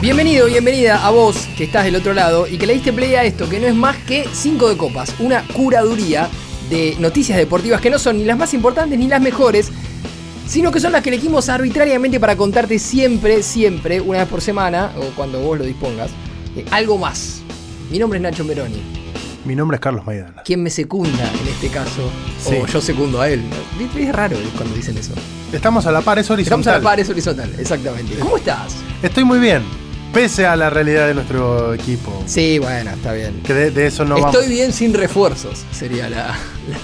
Bienvenido, bienvenida a vos que estás del otro lado y que le diste play a esto, que no es más que 5 de copas, una curaduría de noticias deportivas que no son ni las más importantes ni las mejores, sino que son las que elegimos arbitrariamente para contarte siempre, siempre, una vez por semana, o cuando vos lo dispongas, eh, algo más. Mi nombre es Nacho Meroni. Mi nombre es Carlos Maidana. ¿Quién me secunda en este caso? Sí. O yo secundo a él. Es raro cuando dicen eso. Estamos a la par, es horizontal. Estamos a la par, es horizontal, exactamente. ¿Cómo estás? Estoy muy bien, pese a la realidad de nuestro equipo. Sí, bueno, está bien. Que de, de eso no Estoy vamos. bien sin refuerzos, sería la,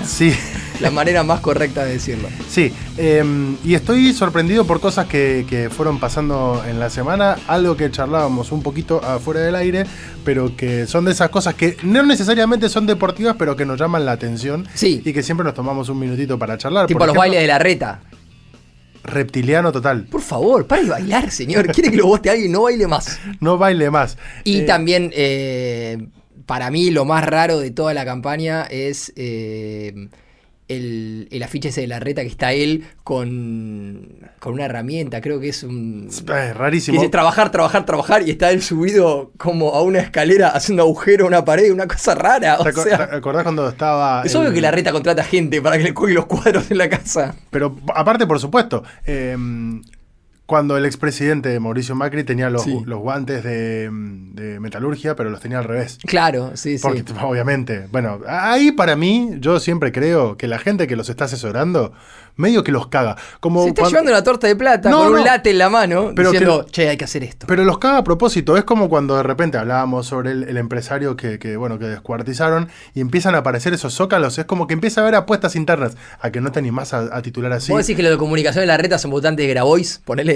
Sí, la manera más correcta de decirlo. sí. em, y estoy sorprendido por cosas que, que fueron pasando en la semana. Algo que charlábamos un poquito afuera del aire, pero que son de esas cosas que no necesariamente son deportivas, pero que nos llaman la atención. Sí. Y que siempre nos tomamos un minutito para charlar. Tipo los ejemplo, bailes de la reta. Reptiliano total. Por favor, para de bailar, señor. Quiere que lo vote alguien, no baile más. No baile más. Y Eh, también, eh, para mí, lo más raro de toda la campaña es eh, el, el afiche ese de la reta que está él con, con una herramienta. Creo que es un. Es Que rarísimo. dice trabajar, trabajar, trabajar y está él subido como a una escalera haciendo agujero a una pared, una cosa rara. ¿Te O sea, te acordás cuando estaba. es obvio que la reta contrata gente para que le cuelgue los cuadros en la casa. Pero aparte, por supuesto, eh, cuando el expresidente Mauricio Macri tenía los, Sí. los guantes de, de metalurgia, pero los tenía al revés. Claro, sí, sí. Porque, obviamente, bueno, ahí para mí, yo siempre creo que la gente que los está asesorando, medio que los caga. Como Se está cuando- llevando una torta de plata No, con un no. late en la mano Pero diciendo, que- che, hay que hacer esto. Pero los caga a propósito. Es como cuando de repente hablábamos sobre el, el empresario que, que, bueno, que descuartizaron y empiezan a aparecer esos zócalos. Es como que empieza a haber apuestas internas. A que no te animás a, a titular así. ¿Vos decís que los de comunicación de la reta son votantes de Grabois? Ponele.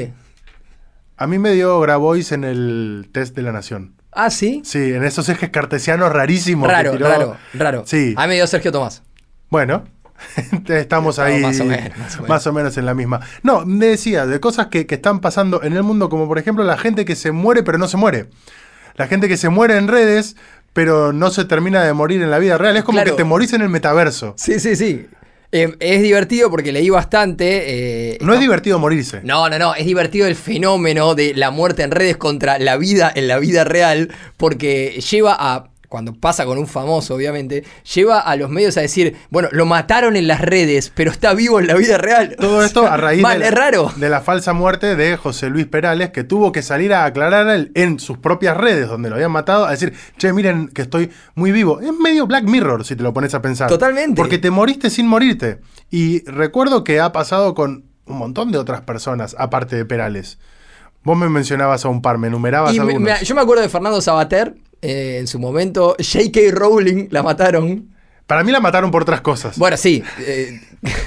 A mí me dio Grabois en el test de la Nación. Ah, sí. Sí, en esos ejes cartesianos rarísimos. que Raro, tiró. raro, raro. Sí. A mí me dio Sergio Tomás. Bueno, estamos ahí más o menos, más o menos. más o menos en la misma. No, me decía de cosas que, que están pasando en el mundo, como por ejemplo la gente que se muere pero no se muere. La gente que se muere en redes pero no se termina de morir en la vida real. Es como Claro. que te morís en el metaverso. Sí, sí, sí. Eh, es divertido porque leí bastante. eh, No es divertido morirse. No, no, no, es divertido el fenómeno de la muerte en redes contra la vida en la vida real, porque lleva a, cuando pasa con un famoso, obviamente, lleva a los medios a decir, bueno, lo mataron en las redes, pero está vivo en la vida real. Todo O esto sea, a raíz mal, de, es la, raro. de la falsa muerte de José Luis Perales, que tuvo que salir a aclarar él en sus propias redes, donde lo habían matado, a decir, che, miren que estoy muy vivo. Es medio Black Mirror, si te lo pones a pensar. Totalmente. Porque te moriste sin morirte. Y recuerdo que ha pasado con un montón de otras personas, aparte de Perales. Vos me mencionabas a un par, me enumerabas Y algunos. me- yo me acuerdo de Fernando Sabater, eh, en su momento, J.K. Rowling la mataron. Para mí la mataron por otras cosas. Bueno, sí, eh,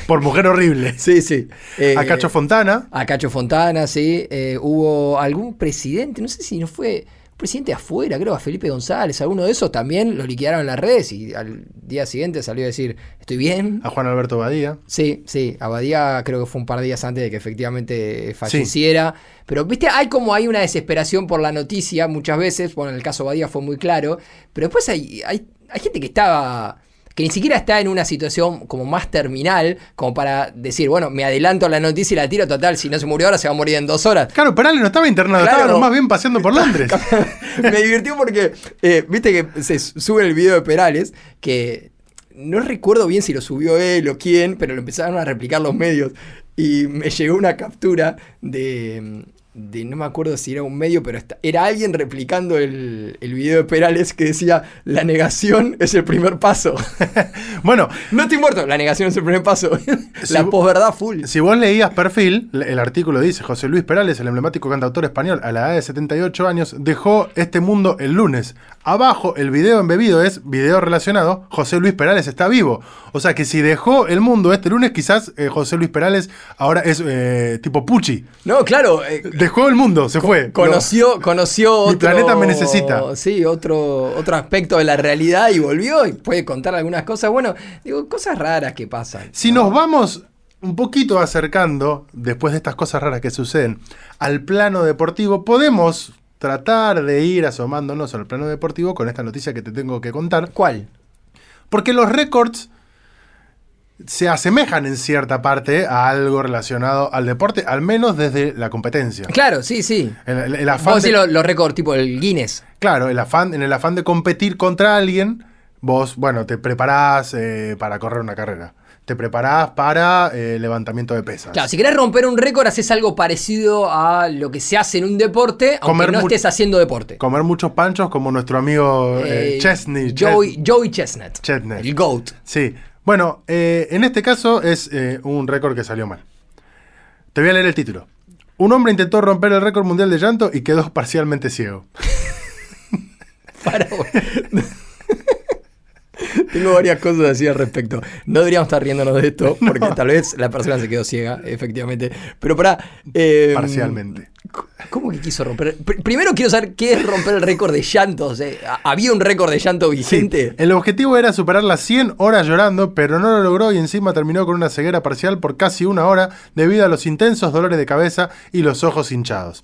Por mujer horrible. sí, sí. Eh, a Cacho Fontana. A Cacho Fontana, sí. Eh, hubo algún presidente, no sé si no fue presidente afuera, creo, a Felipe González, alguno de esos también lo liquidaron en las redes y al día siguiente salió a decir, estoy bien. A Juan Alberto Badía. Sí, sí, Abadía creo que fue un par de días antes de que efectivamente falleciera. Pero, viste, hay como hay una desesperación por la noticia muchas veces. Bueno, en el caso Abadía fue muy claro. Pero después hay, hay, hay gente que estaba. Que ni siquiera está en una situación como más terminal, como para decir, bueno, me adelanto a la noticia y la tiro total. Si no se murió ahora, se va a morir en dos horas. Claro, Perales no estaba internado, Claro. estaba más bien paseando por Londres. me divirtió porque, eh, viste que se sube el video de Perales, que no recuerdo bien si lo subió él o quién, pero lo empezaron a replicar los medios. Y me llegó una captura de, de no me acuerdo si era un medio, pero era alguien replicando el, el video de Perales que decía, la negación es el primer paso. bueno, no estoy muerto, la negación es el primer paso. Si la vo- posverdad full. Si vos leías perfil, el artículo dice, José Luis Perales, el emblemático cantautor español, a la edad de 78 años, dejó este mundo el lunes. Abajo, el video embebido es video relacionado, José Luis Perales está vivo. O sea que si dejó el mundo este lunes, quizás eh, José Luis Perales ahora es eh, tipo Pucci. No, claro. eh, Dejó el mundo, se fue. Conoció, conoció Mi otro, planeta me necesita. Sí, otro, otro aspecto de la realidad y volvió y puede contar algunas cosas. Bueno, digo, cosas raras que pasan. Si nos vamos un poquito acercando, después de estas cosas raras que suceden, al plano deportivo, podemos tratar de ir asomándonos al plano deportivo con esta noticia que te tengo que contar. ¿Cuál? Porque los récords se asemejan en cierta parte a algo relacionado al deporte, al menos desde la competencia. Claro, sí, sí. El, el- el Vos afán decís de- los récords tipo el Guinness. Claro, el afán, en el afán de competir contra alguien, vos, bueno, te preparás eh, para correr una carrera. Te preparás para eh, levantamiento de pesas. Claro, si querés romper un récord, haces algo parecido a lo que se hace en un deporte, aunque Comer no mu- estés haciendo deporte. Comer muchos panchos como nuestro amigo eh, Eh, Chesney. Joey, Ches- Joey Chestnut. Chestnut. El GOAT. Sí. Bueno, eh, en este caso es eh, un récord que salió mal. Te voy a leer el título. Un hombre intentó romper el récord mundial de llanto y quedó parcialmente ciego. Para, Tengo varias cosas a decir al respecto. No deberíamos estar riéndonos de esto, porque tal vez la persona se quedó ciega, efectivamente. Pero para. Parcialmente. ¿Cómo que quiso romper? Pr- Primero quiero saber qué es romper el récord de llantos. eh. ¿Había un récord de llanto Sí, vigente? el objetivo era superar las 100 horas llorando, pero no lo logró y encima terminó con una ceguera parcial por casi una hora debido a los intensos dolores de cabeza y los ojos hinchados.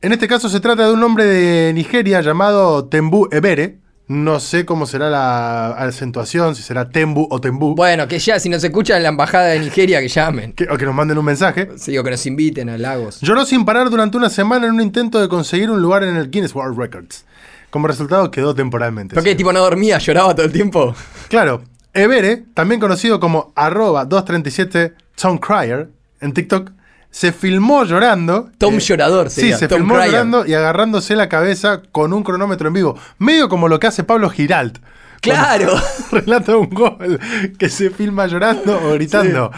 En este caso se trata de un hombre de Nigeria llamado Tembu Ebere. No sé cómo será la acentuación, si será Tembu o Tembu. Bueno, que ya, si nos escuchan en la embajada de Nigeria, que llamen. Que- o que nos manden un mensaje. Sí, o que nos inviten a Lagos. Lloró sin parar durante una semana en un intento de conseguir un lugar en el Guinness World Records. Como resultado quedó temporalmente. ¿Por qué? ¿Tipo no dormía? ¿Lloraba todo el tiempo? Claro, Ebere, también conocido como arroba 237 Tom Cryer en TikTok, se filmó llorando. Tom eh, Llorador Sí, sería, se Tom filmó llorando y agarrándose la cabeza con un cronómetro en vivo. Medio como lo que hace Pablo Giralt. ¡Claro! Relata un gol que se filma llorando o gritando.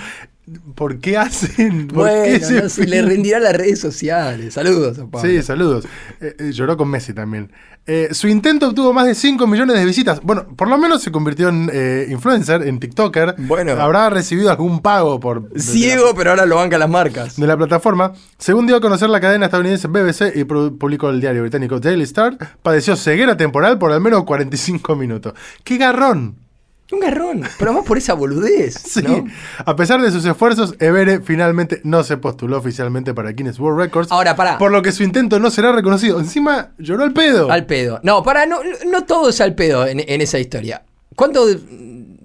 ¿Por qué hacen? ¿Por qué Bueno, no se le rendirá a las redes sociales. Saludos a Pablo. Sí, saludos. Eh, eh, lloró con Messi también. Eh, su intento obtuvo más de 5 millones de visitas. Bueno, por lo menos se convirtió en eh, influencer, en TikToker. Bueno. Habrá recibido algún pago por Ciego, pero ahora lo bancan las marcas. de la plataforma. Según dio a conocer la cadena estadounidense BBC y publicó el diario británico Daily Star, padeció ceguera temporal por al menos 45 minutos. ¡Qué garrón! Un garrón, pero más por esa boludez. Sí. ¿no? A pesar de sus esfuerzos, Evere finalmente no se postuló oficialmente para Guinness World Records. Ahora, pará. Por lo que su intento no será reconocido. Encima lloró al pedo. Al pedo. No, para, no, no todo es al pedo en, en esa historia. ¿Cuántos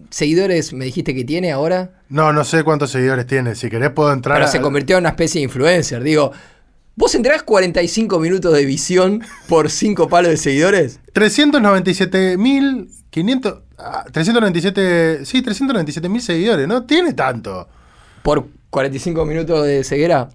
seguidores me dijiste que tiene ahora? No, no sé cuántos seguidores tiene. Si querés puedo entrar Pero a- se convirtió en una especie de influencer. Digo, ¿vos entregás 45 minutos de visión por 5 palos de seguidores? 397.500... ah, 397... Sí, 397.000 seguidores. No tiene tanto. ¿Por 45 minutos de ceguera?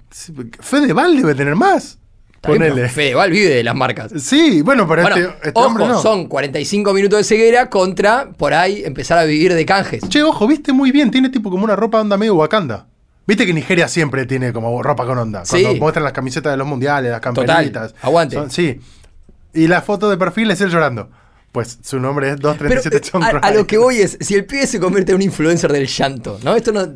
Fedeval debe tener más. Ponele. Fedeval vive de las marcas. Sí, bueno, pero Bueno, este, este ojo, hombre no. son 45 minutos de ceguera contra, por ahí, empezar a vivir de canjes. Che, ojo, viste muy bien. Tiene tipo como una ropa onda medio Wakanda. Viste que Nigeria siempre tiene como ropa con onda. Cuando Sí. muestran las camisetas de los mundiales, las Total, camperitas. aguante. Son- sí. Y la foto de perfil es él llorando. Pues su nombre es Pero 237 eh, John a, lo que voy es, si el pibe se convierte en un influencer del llanto, ¿no? Esto no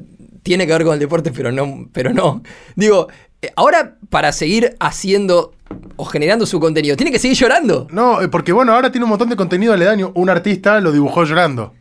tiene que ver con el deporte, pero no. Pero no. Digo, eh, ahora para seguir haciendo o generando su contenido, tiene que seguir llorando. No, eh, porque bueno, ahora tiene un montón de contenido aledaño. Un artista lo dibujó llorando.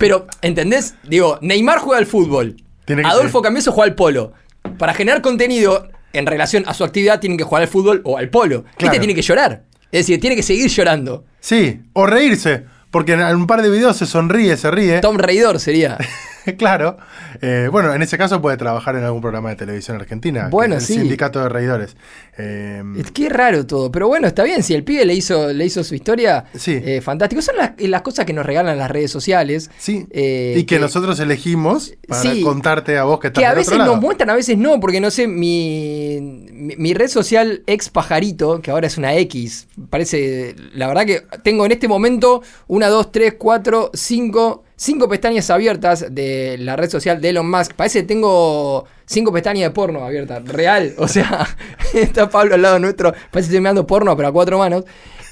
Pero, ¿entendés? Digo, Neymar juega al fútbol. Adolfo ser. Cambiaso juega al polo. Para generar contenido en relación a su actividad, tienen que jugar al fútbol o al polo. Claro. Este tiene que llorar. Es decir, tiene que seguir llorando. Sí, o reírse. Porque en un par de videos se sonríe, se ríe. Tom Reidor sería. claro. Eh, bueno, en ese caso puede trabajar en algún programa de televisión argentina. Bueno, el sí. Sindicato de Reidores. Eh, Es que raro todo, pero bueno, está bien. Si el pibe le hizo, le hizo su historia, Sí. eh, fantástico. Son las, las cosas que nos regalan las redes sociales. sí. eh, y que, nosotros elegimos para Sí. contarte a vos que estás Que a veces otro lado. nos muestran, a veces no, porque no sé, mi, mi, mi red social ex pajarito, que ahora es una X, parece, la verdad que tengo en este momento una, dos, tres, cuatro, cinco, cinco pestañas abiertas de la red social de Elon Musk. Parece que tengo cinco pestañas de porno abiertas, real. O sea, está Pablo al lado nuestro, parece que estoy mirando porno, pero a cuatro manos.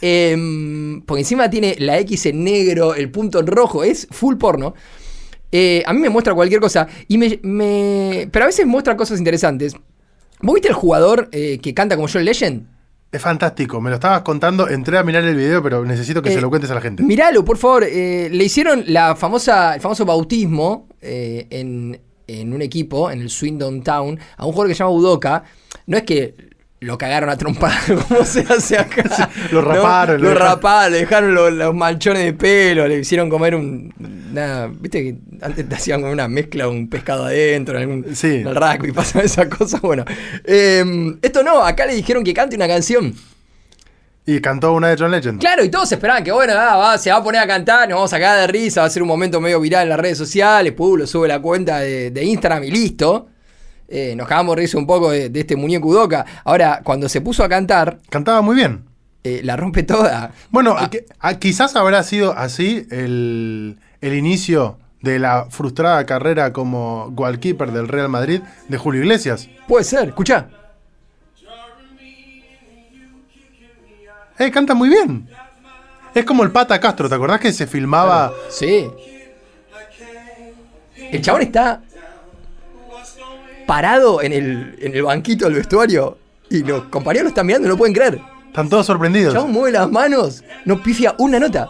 Em, porque encima tiene la X en negro, el punto en rojo, es full porno. Eh, a mí me muestra cualquier cosa. Y me, me- Pero a veces muestra cosas interesantes. ¿Vos viste el jugador eh, que canta como John Legend? Es fantástico, me lo estabas contando, entré a mirar el video, pero necesito que Eh, se lo cuentes a la gente. Míralo, por favor. eh, le hicieron la famosa, el famoso bautismo eh, en, en un equipo, en el Swindon Town, a un jugador que se llama Udoka. No es que lo cagaron a trompada, como se hace acá. lo raparon, Lo, lo raparon, le dejaron los, los manchones de pelo, le hicieron comer un. Nada, Viste que antes te hacían como una mezcla, un pescado adentro, en algún, Sí. rugby, pasan esas cosas. Bueno, eh, esto no, acá le dijeron que cante una canción. Y cantó una de John Legend. Claro, y todos esperaban que, bueno, va, se va a poner a cantar, nos vamos a cagar de risa, va a ser un momento medio viral en las redes sociales, Puh, lo sube la cuenta de, de Instagram y listo. Eh, nos cagamos de risa un poco de, de este muñeco Udoca. Ahora, cuando se puso a cantar, Cantaba muy bien. eh, la rompe toda. Bueno, Ah. que- ah, quizás habrá sido así el, el inicio de la frustrada carrera como goalkeeper del Real Madrid de Julio Iglesias. Puede ser, escuchá. Eh, canta muy bien. Es como el Pata Castro, ¿te acordás que se filmaba? Sí. El chabón está parado en el, en el banquito del vestuario y los compañeros lo están mirando y no pueden creer. Están todos sorprendidos. chabón mueve las manos, no pifia una nota.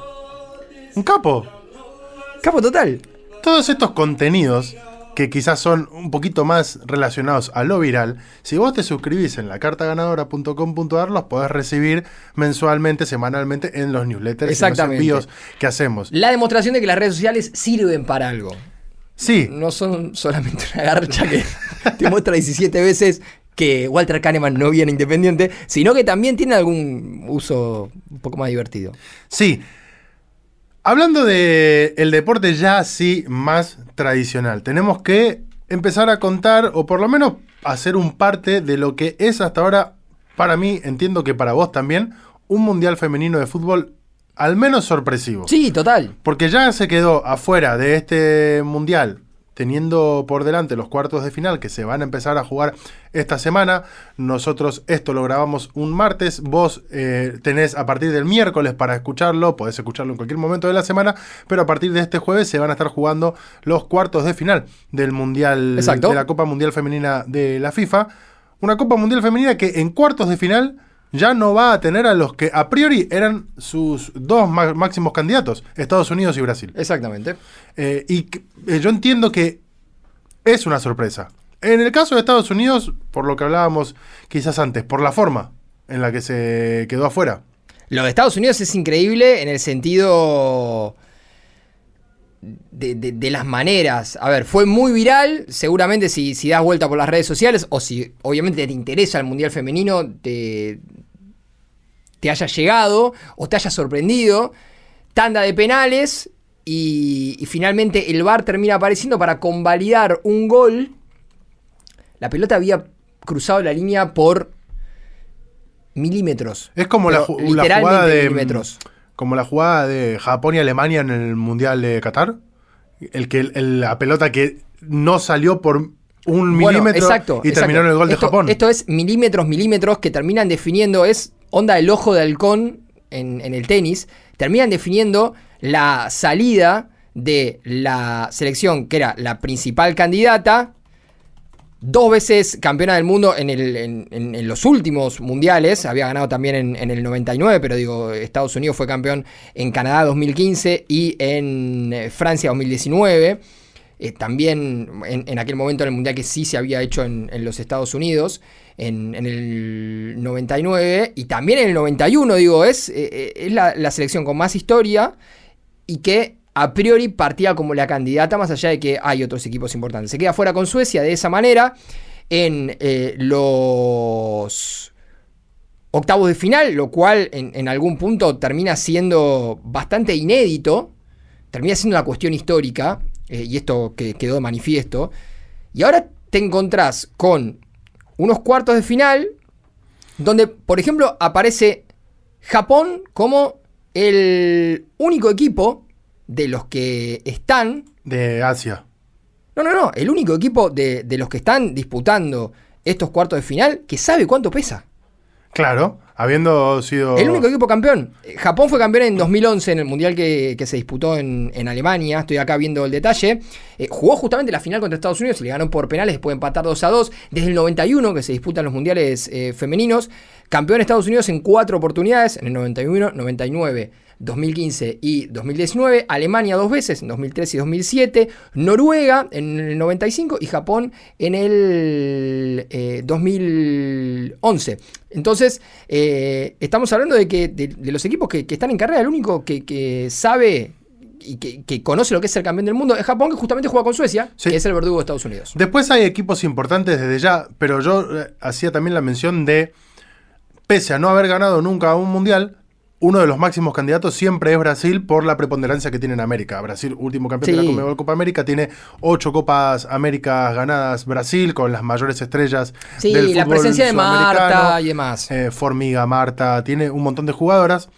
Un capo. Capo total. Todos estos contenidos que quizás son un poquito más relacionados a lo viral, si vos te suscribís en lacartaganadora.com.ar los podés recibir mensualmente, semanalmente en los newsletters y los envíos que hacemos. La demostración de que las redes sociales sirven para algo. Sí, No son solamente una garcha que te muestra 17 veces que Walter Kahneman no viene independiente, sino que también tiene algún uso un poco más divertido. Sí. Hablando de el deporte ya así más tradicional, tenemos que empezar a contar, o por lo menos hacer un parte de lo que es hasta ahora, para mí, entiendo que para vos también, un mundial femenino de fútbol al menos sorpresivo. Sí, total. Porque ya se quedó afuera de este mundial, teniendo por delante los cuartos de final que se van a empezar a jugar esta semana. Nosotros esto lo grabamos un martes, vos eh, tenés a partir del miércoles para escucharlo, podés escucharlo en cualquier momento de la semana, pero a partir de este jueves se van a estar jugando los cuartos de final del mundial, Exacto. de la Copa Mundial Femenina de la FIFA. Una Copa Mundial Femenina que en cuartos de final ya no va a tener a los que a priori eran sus dos máximos candidatos, Estados Unidos y Brasil. Exactamente. Eh, y que- eh, yo entiendo que es una sorpresa. En el caso de Estados Unidos, por lo que hablábamos quizás antes, por la forma en la que se quedó afuera. Lo de Estados Unidos es increíble en el sentido de, de- de las maneras. A ver, fue muy viral. Seguramente si, si das vuelta por las redes sociales o si obviamente te interesa el Mundial Femenino, te, te haya llegado o te haya sorprendido. Tanda de penales y, y finalmente el VAR termina apareciendo para convalidar un gol. La pelota había cruzado la línea por milímetros. Es como la, ju- jugada de. milímetros. Como la jugada de Japón y Alemania en el Mundial de Qatar. El que el- la pelota que no salió por un Bueno, milímetro exacto, y exacto. terminó en el gol de Japón. Esto es milímetros, milímetros que terminan definiendo, es onda el ojo de halcón en, el tenis, terminan definiendo la salida de la selección que era la principal candidata, dos veces campeona del mundo en, en- los últimos mundiales, había ganado también en, en el 99, pero digo, Estados Unidos fue campeón en Canadá 2015 y en eh, Francia 2019. Eh, también en, aquel momento en el mundial que sí se había hecho en, los Estados Unidos, en, el 99 y también en el 91, digo, es, eh, eh, es la, selección con más historia y que a priori partía como la candidata, más allá de que hay otros equipos importantes. Se queda fuera con Suecia de esa manera en los octavos de final, lo cual en algún punto termina siendo bastante inédito, termina siendo una cuestión histórica, eh, y esto que quedó de manifiesto, y ahora te encontrás con unos cuartos de final donde, por ejemplo, aparece Japón como el único equipo de los que están De Asia. no, no, no. El único equipo de, de los que están disputando estos cuartos de final que sabe cuánto pesa. Claro, habiendo sido. El único equipo campeón. Japón fue campeón en 2011 en el mundial que, que se disputó en, en Alemania. Estoy acá viendo el detalle. Eh, jugó justamente la final contra Estados Unidos y le ganó por penales después de empatar 2 a 2. Desde el 91 que se disputan los mundiales eh, femeninos. Campeón Estados Unidos en cuatro oportunidades: en el 91, 99, 2015 y 2019, Alemania dos veces, en 2003 y 2007, Noruega en el 95 y Japón en el 2011. Eh, Entonces, eh, estamos hablando de que de, los equipos que, están en carrera, el único que, sabe y que, conoce lo que es el campeón del mundo es Japón, que justamente juega con Suecia, que es el verdugo de Estados Unidos. Después hay equipos importantes desde ya, pero yo eh, hacía también la mención de, pese a no haber ganado nunca un mundial, uno de los máximos candidatos siempre es Brasil por la preponderancia que tiene en América. Brasil, último campeón de la Conmebol Copa América, tiene ocho Copas Américas ganadas Brasil con las mayores estrellas sí, la presencia de Marta y demás. Eh, Formiga, Marta, tiene un montón de jugadoras.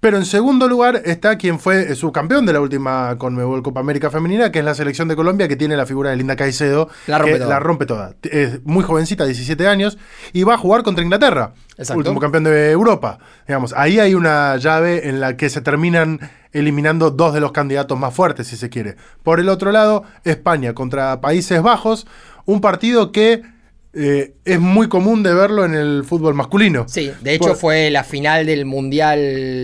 Pero en segundo lugar está quien fue subcampeón de la última Conmebol Copa América Femenina, que es la selección de Colombia, que tiene la figura de Linda Caicedo, la rompe que toda. la rompe toda. Es muy jovencita, 17 años, y va a jugar contra Inglaterra, último campeón de Europa. Digamos, ahí hay una llave en la que se terminan eliminando dos de los candidatos más fuertes, si se quiere. Por el otro lado, España contra Países Bajos, un partido que eh, es muy común de verlo en el fútbol masculino. Sí, de hecho fue la final del Mundial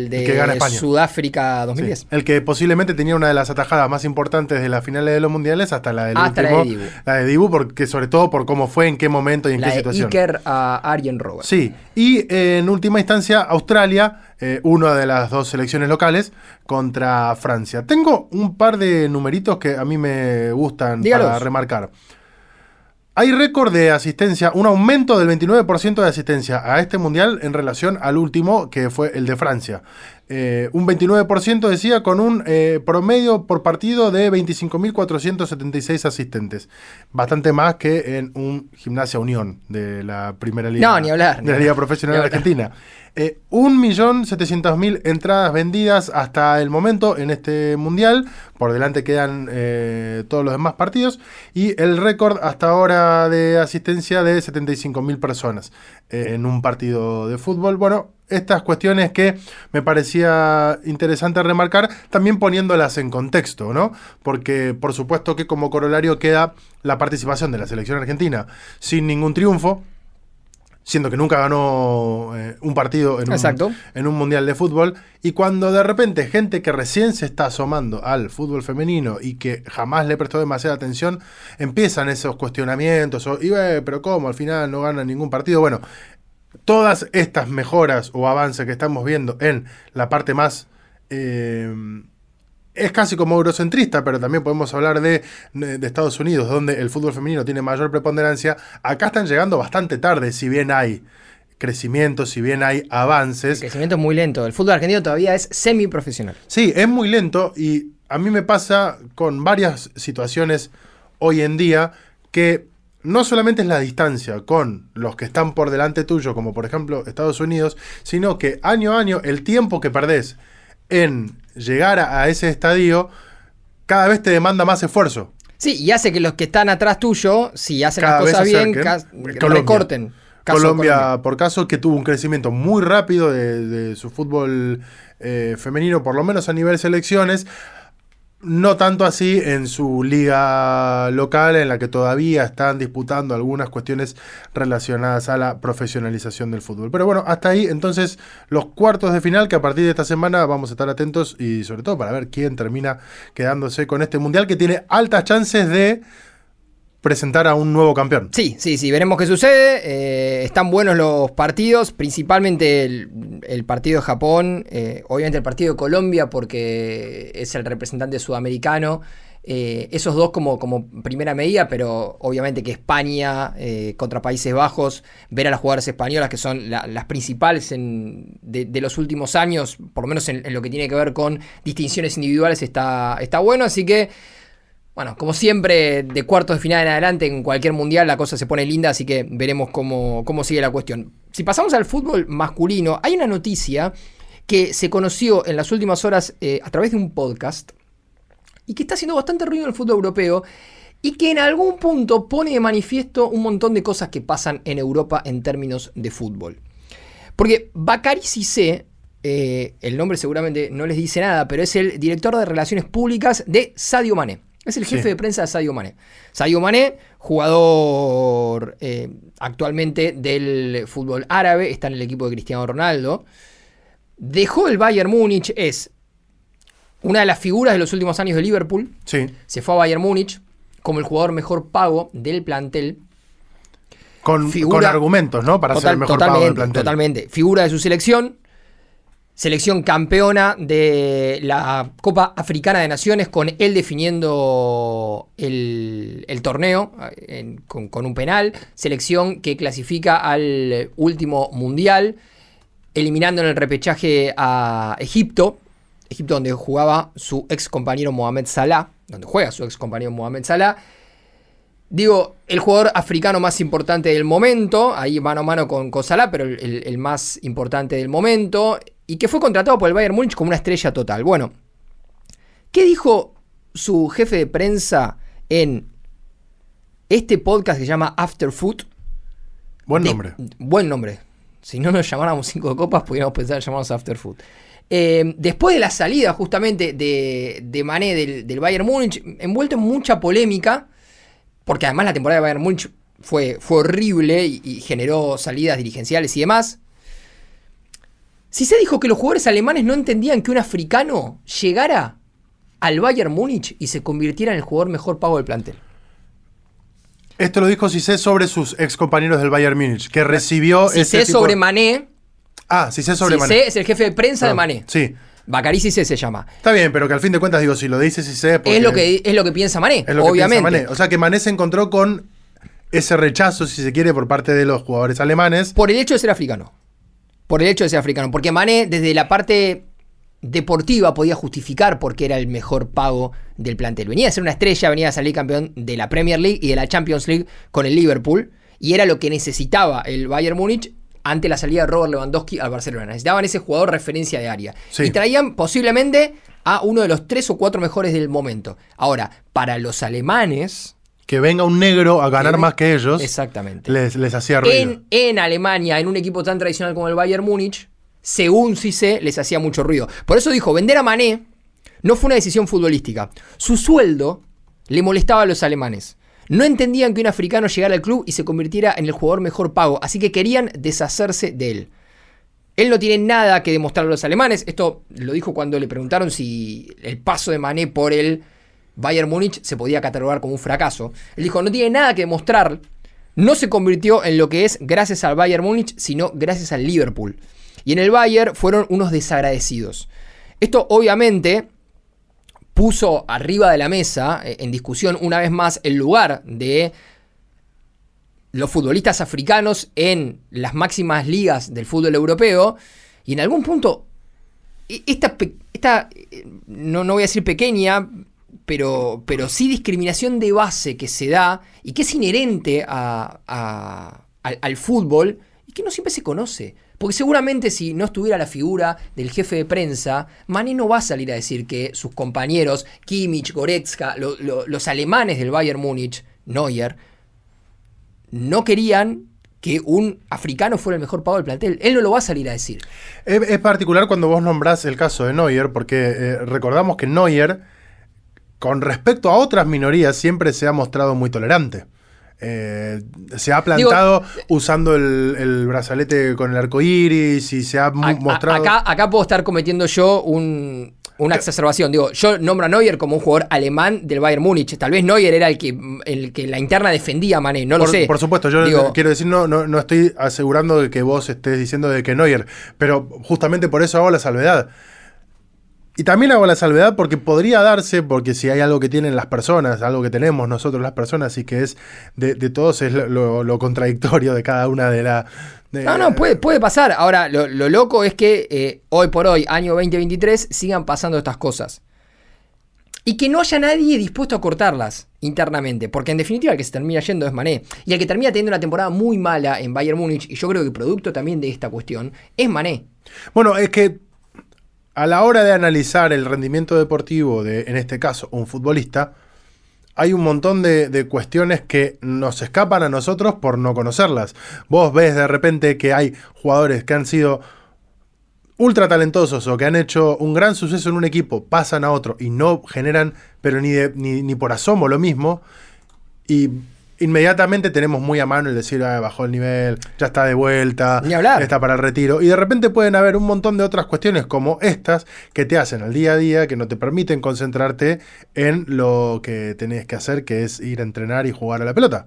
de Sudáfrica 2010. el que posiblemente tenía una de las atajadas más importantes de las finales de los mundiales hasta la del último, la de Dibu. porque sobre todo por cómo fue, en qué momento y en qué de situación. Iker a Arjen Robert. Sí, y en última instancia Australia, eh, una de las dos selecciones locales contra Francia. Tengo un par de numeritos que a mí me gustan para remarcar. Hay récord de asistencia, un aumento del 29% de asistencia a este mundial en relación al último, que fue el de Francia. Eh, un 29% decía con un eh, promedio por partido de 25.476 asistentes. Bastante más que en un Gimnasia Unión de la primera liga. No, ni hablar. De la Liga Profesional de Argentina. Eh, 1.700.000 entradas vendidas hasta el momento en este mundial. Por delante quedan eh, todos los demás partidos. Y el récord hasta ahora de asistencia de 75.000 personas eh, en un partido de fútbol. Bueno, estas cuestiones que me parecía interesante remarcar, también poniéndolas en contexto, ¿no? Porque por supuesto que como corolario queda la participación de la selección argentina sin ningún triunfo, siendo que nunca ganó eh, un partido en un, en un, mundial de fútbol, y cuando de repente gente que recién se está asomando al fútbol femenino y que jamás le prestó demasiada atención, empiezan esos cuestionamientos, o, y, pero ¿cómo? Al final no gana ningún partido. Bueno, todas estas mejoras o avances que estamos viendo en la parte más... Eh, es casi como eurocentrista, pero también podemos hablar de, de, Estados Unidos, donde el fútbol femenino tiene mayor preponderancia. Acá están llegando bastante tarde, si bien hay crecimiento, si bien hay avances. El crecimiento es muy lento. El fútbol argentino todavía es semiprofesional. Sí, es muy lento y a mí me pasa con varias situaciones hoy en día que no solamente es la distancia con los que están por delante tuyo, como por ejemplo Estados Unidos, sino que año a año el tiempo que perdés en llegar a, ese estadio cada vez te demanda más esfuerzo. Sí, y hace que los que están atrás tuyo, si hacen las cosas bien, recorten. Colombia, por caso, que tuvo un crecimiento muy rápido de, su fútbol eh, femenino, por lo menos a nivel selecciones. No tanto así en su liga local, en la que todavía están disputando algunas cuestiones relacionadas a la profesionalización del fútbol. Pero bueno, hasta ahí entonces los cuartos de final, que a partir de esta semana vamos a estar atentos y sobre todo para ver quién termina quedándose con este mundial que tiene altas chances de presentar a un nuevo campeón. Sí, sí, sí, veremos qué sucede. Eh, están buenos los partidos, principalmente el, partido de Japón, eh, obviamente el partido de Colombia porque es el representante sudamericano. Eh, esos dos como, como, primera medida, pero obviamente que España contra Países Bajos, ver a las jugadoras españolas que son las principales de, los últimos años, por lo menos en, en, lo que tiene que ver con distinciones individuales, está, está bueno. Así que bueno, como siempre, de cuartos de final en adelante, en cualquier mundial la cosa se pone linda, así que veremos cómo, sigue la cuestión. Si pasamos al fútbol masculino, hay una noticia que se conoció en las últimas horas eh, a través de un podcast y que está haciendo bastante ruido en el fútbol europeo y que en algún punto pone de manifiesto un montón de cosas que pasan en Europa en términos de fútbol. Porque Bakary Cissé, eh, el nombre seguramente no les dice nada, pero es el director de relaciones públicas de Sadio Mané. Es el jefe de prensa de Sadio Mané. Sadio Mané, jugador eh, actualmente del fútbol árabe, está en el equipo de Cristiano Ronaldo. dejó el Bayern Múnich, es una de las figuras de los últimos años de Liverpool. Sí. Se fue a Bayern Múnich como el jugador mejor pago del plantel. Con, Figura- con argumentos, ¿no? Para ser el mejor pago del plantel. Totalmente. Figura de su selección. Selección campeona de la Copa Africana de Naciones con él definiendo el, torneo eh, con, un penal. Selección que clasifica al último mundial, eliminando en el repechaje a Egipto. Egipto donde jugaba su ex compañero Mohamed Salah, donde juega su ex compañero Mohamed Salah. Digo, el jugador africano más importante del momento, ahí mano a mano con, Salah, pero el más importante del momento, y que fue contratado por el Bayern Múnich como una estrella total. Bueno, ¿qué dijo su jefe de prensa en este podcast que se llama After Food? Buen De- nombre. Buen nombre. Si no nos llamáramos cinco copas, podríamos pensar en llamarnos After Food. Eh, después de la salida justamente de, de Mané del, del Bayern Múnich, envuelto en mucha polémica, porque además la temporada de Bayern Múnich fue, fue horrible y, y generó salidas dirigenciales y demás. Si se dijo que los jugadores alemanes no entendían que un africano llegara al Bayern Múnich y se convirtiera en el jugador mejor pago del plantel. Esto lo dijo Cissé sobre sus ex compañeros del Bayern Múnich, que recibió Si ese tipo- sobre Mané, Ah, Cissé sobre Cissé Mané. es el jefe de prensa de Perdón. Mané. Sí. Bacari Cissé se llama. Está bien, pero que al fin de cuentas, digo, si lo dice Cissé... Es lo, que, es lo que piensa Mané, es lo que obviamente. piensa Mané. O sea que Mané se encontró con ese rechazo, si se quiere, por parte de los jugadores alemanes. Por el hecho de ser africano. Por el hecho de ser africano. Porque Mané, desde la parte deportiva, podía justificar por qué era el mejor pago del plantel. Venía a ser una estrella, venía a salir campeón de la Premier League y de la Champions League con el Liverpool. Y era lo que necesitaba el Bayern Múnich ante la salida de Robert Lewandowski al Barcelona. Necesitaban ese jugador referencia de área. Sí. Y traían posiblemente a uno de los tres o cuatro mejores del momento. Ahora, para los alemanes. Que venga un negro a ganar más que ellos, Exactamente. les, les hacía ruido. En, en Alemania, en un equipo tan tradicional como el Bayern Múnich, según Cissé, les hacía mucho ruido. Por eso dijo, vender a Mané no fue una decisión futbolística. Su sueldo le molestaba a los alemanes. No entendían que un africano llegara al club y se convirtiera en el jugador mejor pago, así que querían deshacerse de él. Él no tiene nada que demostrar a los alemanes. Esto lo dijo cuando le preguntaron si el paso de Mané por el Bayern Múnich se podía catalogar como un fracaso. Él dijo, no tiene nada que demostrar. No se convirtió en lo que es gracias al Bayern Múnich, sino gracias al Liverpool. Y en el Bayern fueron unos desagradecidos. Esto obviamente puso arriba de la mesa eh, en discusión una vez más el lugar de los futbolistas africanos en las máximas ligas del fútbol europeo y en algún punto e- esta, esta eh, no, no voy a decir pequeña, pero, pero sí discriminación de base que se da y que es inherente a- a- al, al fútbol y que no siempre se conoce. Porque seguramente si no estuviera la figura del jefe de prensa, Mané no va a salir a decir que sus compañeros, Kimmich, Goretzka, lo- lo- los alemanes del Bayern Múnich, Neuer, no querían que un africano fuera el mejor pago del plantel. Él no lo va a salir a decir. Es, es particular cuando vos nombrás el caso de Neuer, porque eh, recordamos que Neuer, con respecto a otras minorías, siempre se ha mostrado muy tolerante. Eh, se ha plantado usando el, el brazalete con el arco iris y se ha A- mostrado. acá, acá puedo estar cometiendo yo un- una exacerbación. Digo, yo nombro a Neuer como un jugador alemán del Bayern Múnich. Tal vez Neuer era el que, el que la interna defendía a Mané, no lo por, sé. por supuesto, yo Digo, quiero decir, no, no, no estoy asegurando de que vos estés diciendo de que Neuer, pero justamente por eso hago la salvedad. Y también hago la salvedad porque podría darse, porque si hay algo que tienen las personas, algo que tenemos nosotros las personas y que es de, de todos, es lo, lo- contradictorio de cada una de las... No, no, puede, puede pasar. Ahora, lo, lo loco es que eh, hoy por hoy, año 2023, sigan pasando estas cosas. Y que no haya nadie dispuesto a cortarlas internamente. Porque en definitiva el que se termina yendo es Mané. Y el que termina teniendo una temporada muy mala en Bayern Múnich, y yo creo que producto también de esta cuestión, es Mané. Bueno, es que a la hora de analizar el rendimiento deportivo de, en este caso, un futbolista, hay un montón de, cuestiones que nos escapan a nosotros por no conocerlas. Vos ves de repente que hay jugadores que han sido ultra talentosos o que han hecho un gran suceso en un equipo, pasan a otro y no generan, pero ni, de- ni, ni por asomo lo mismo. Y inmediatamente tenemos muy a mano el decir, ah, bajó el nivel, ya está de vuelta, Ni hablar. está para el retiro. Y de repente pueden haber un montón de otras cuestiones como estas que te hacen al día a día, que no te permiten concentrarte en lo que tenés que hacer, que es ir a entrenar y jugar a la pelota.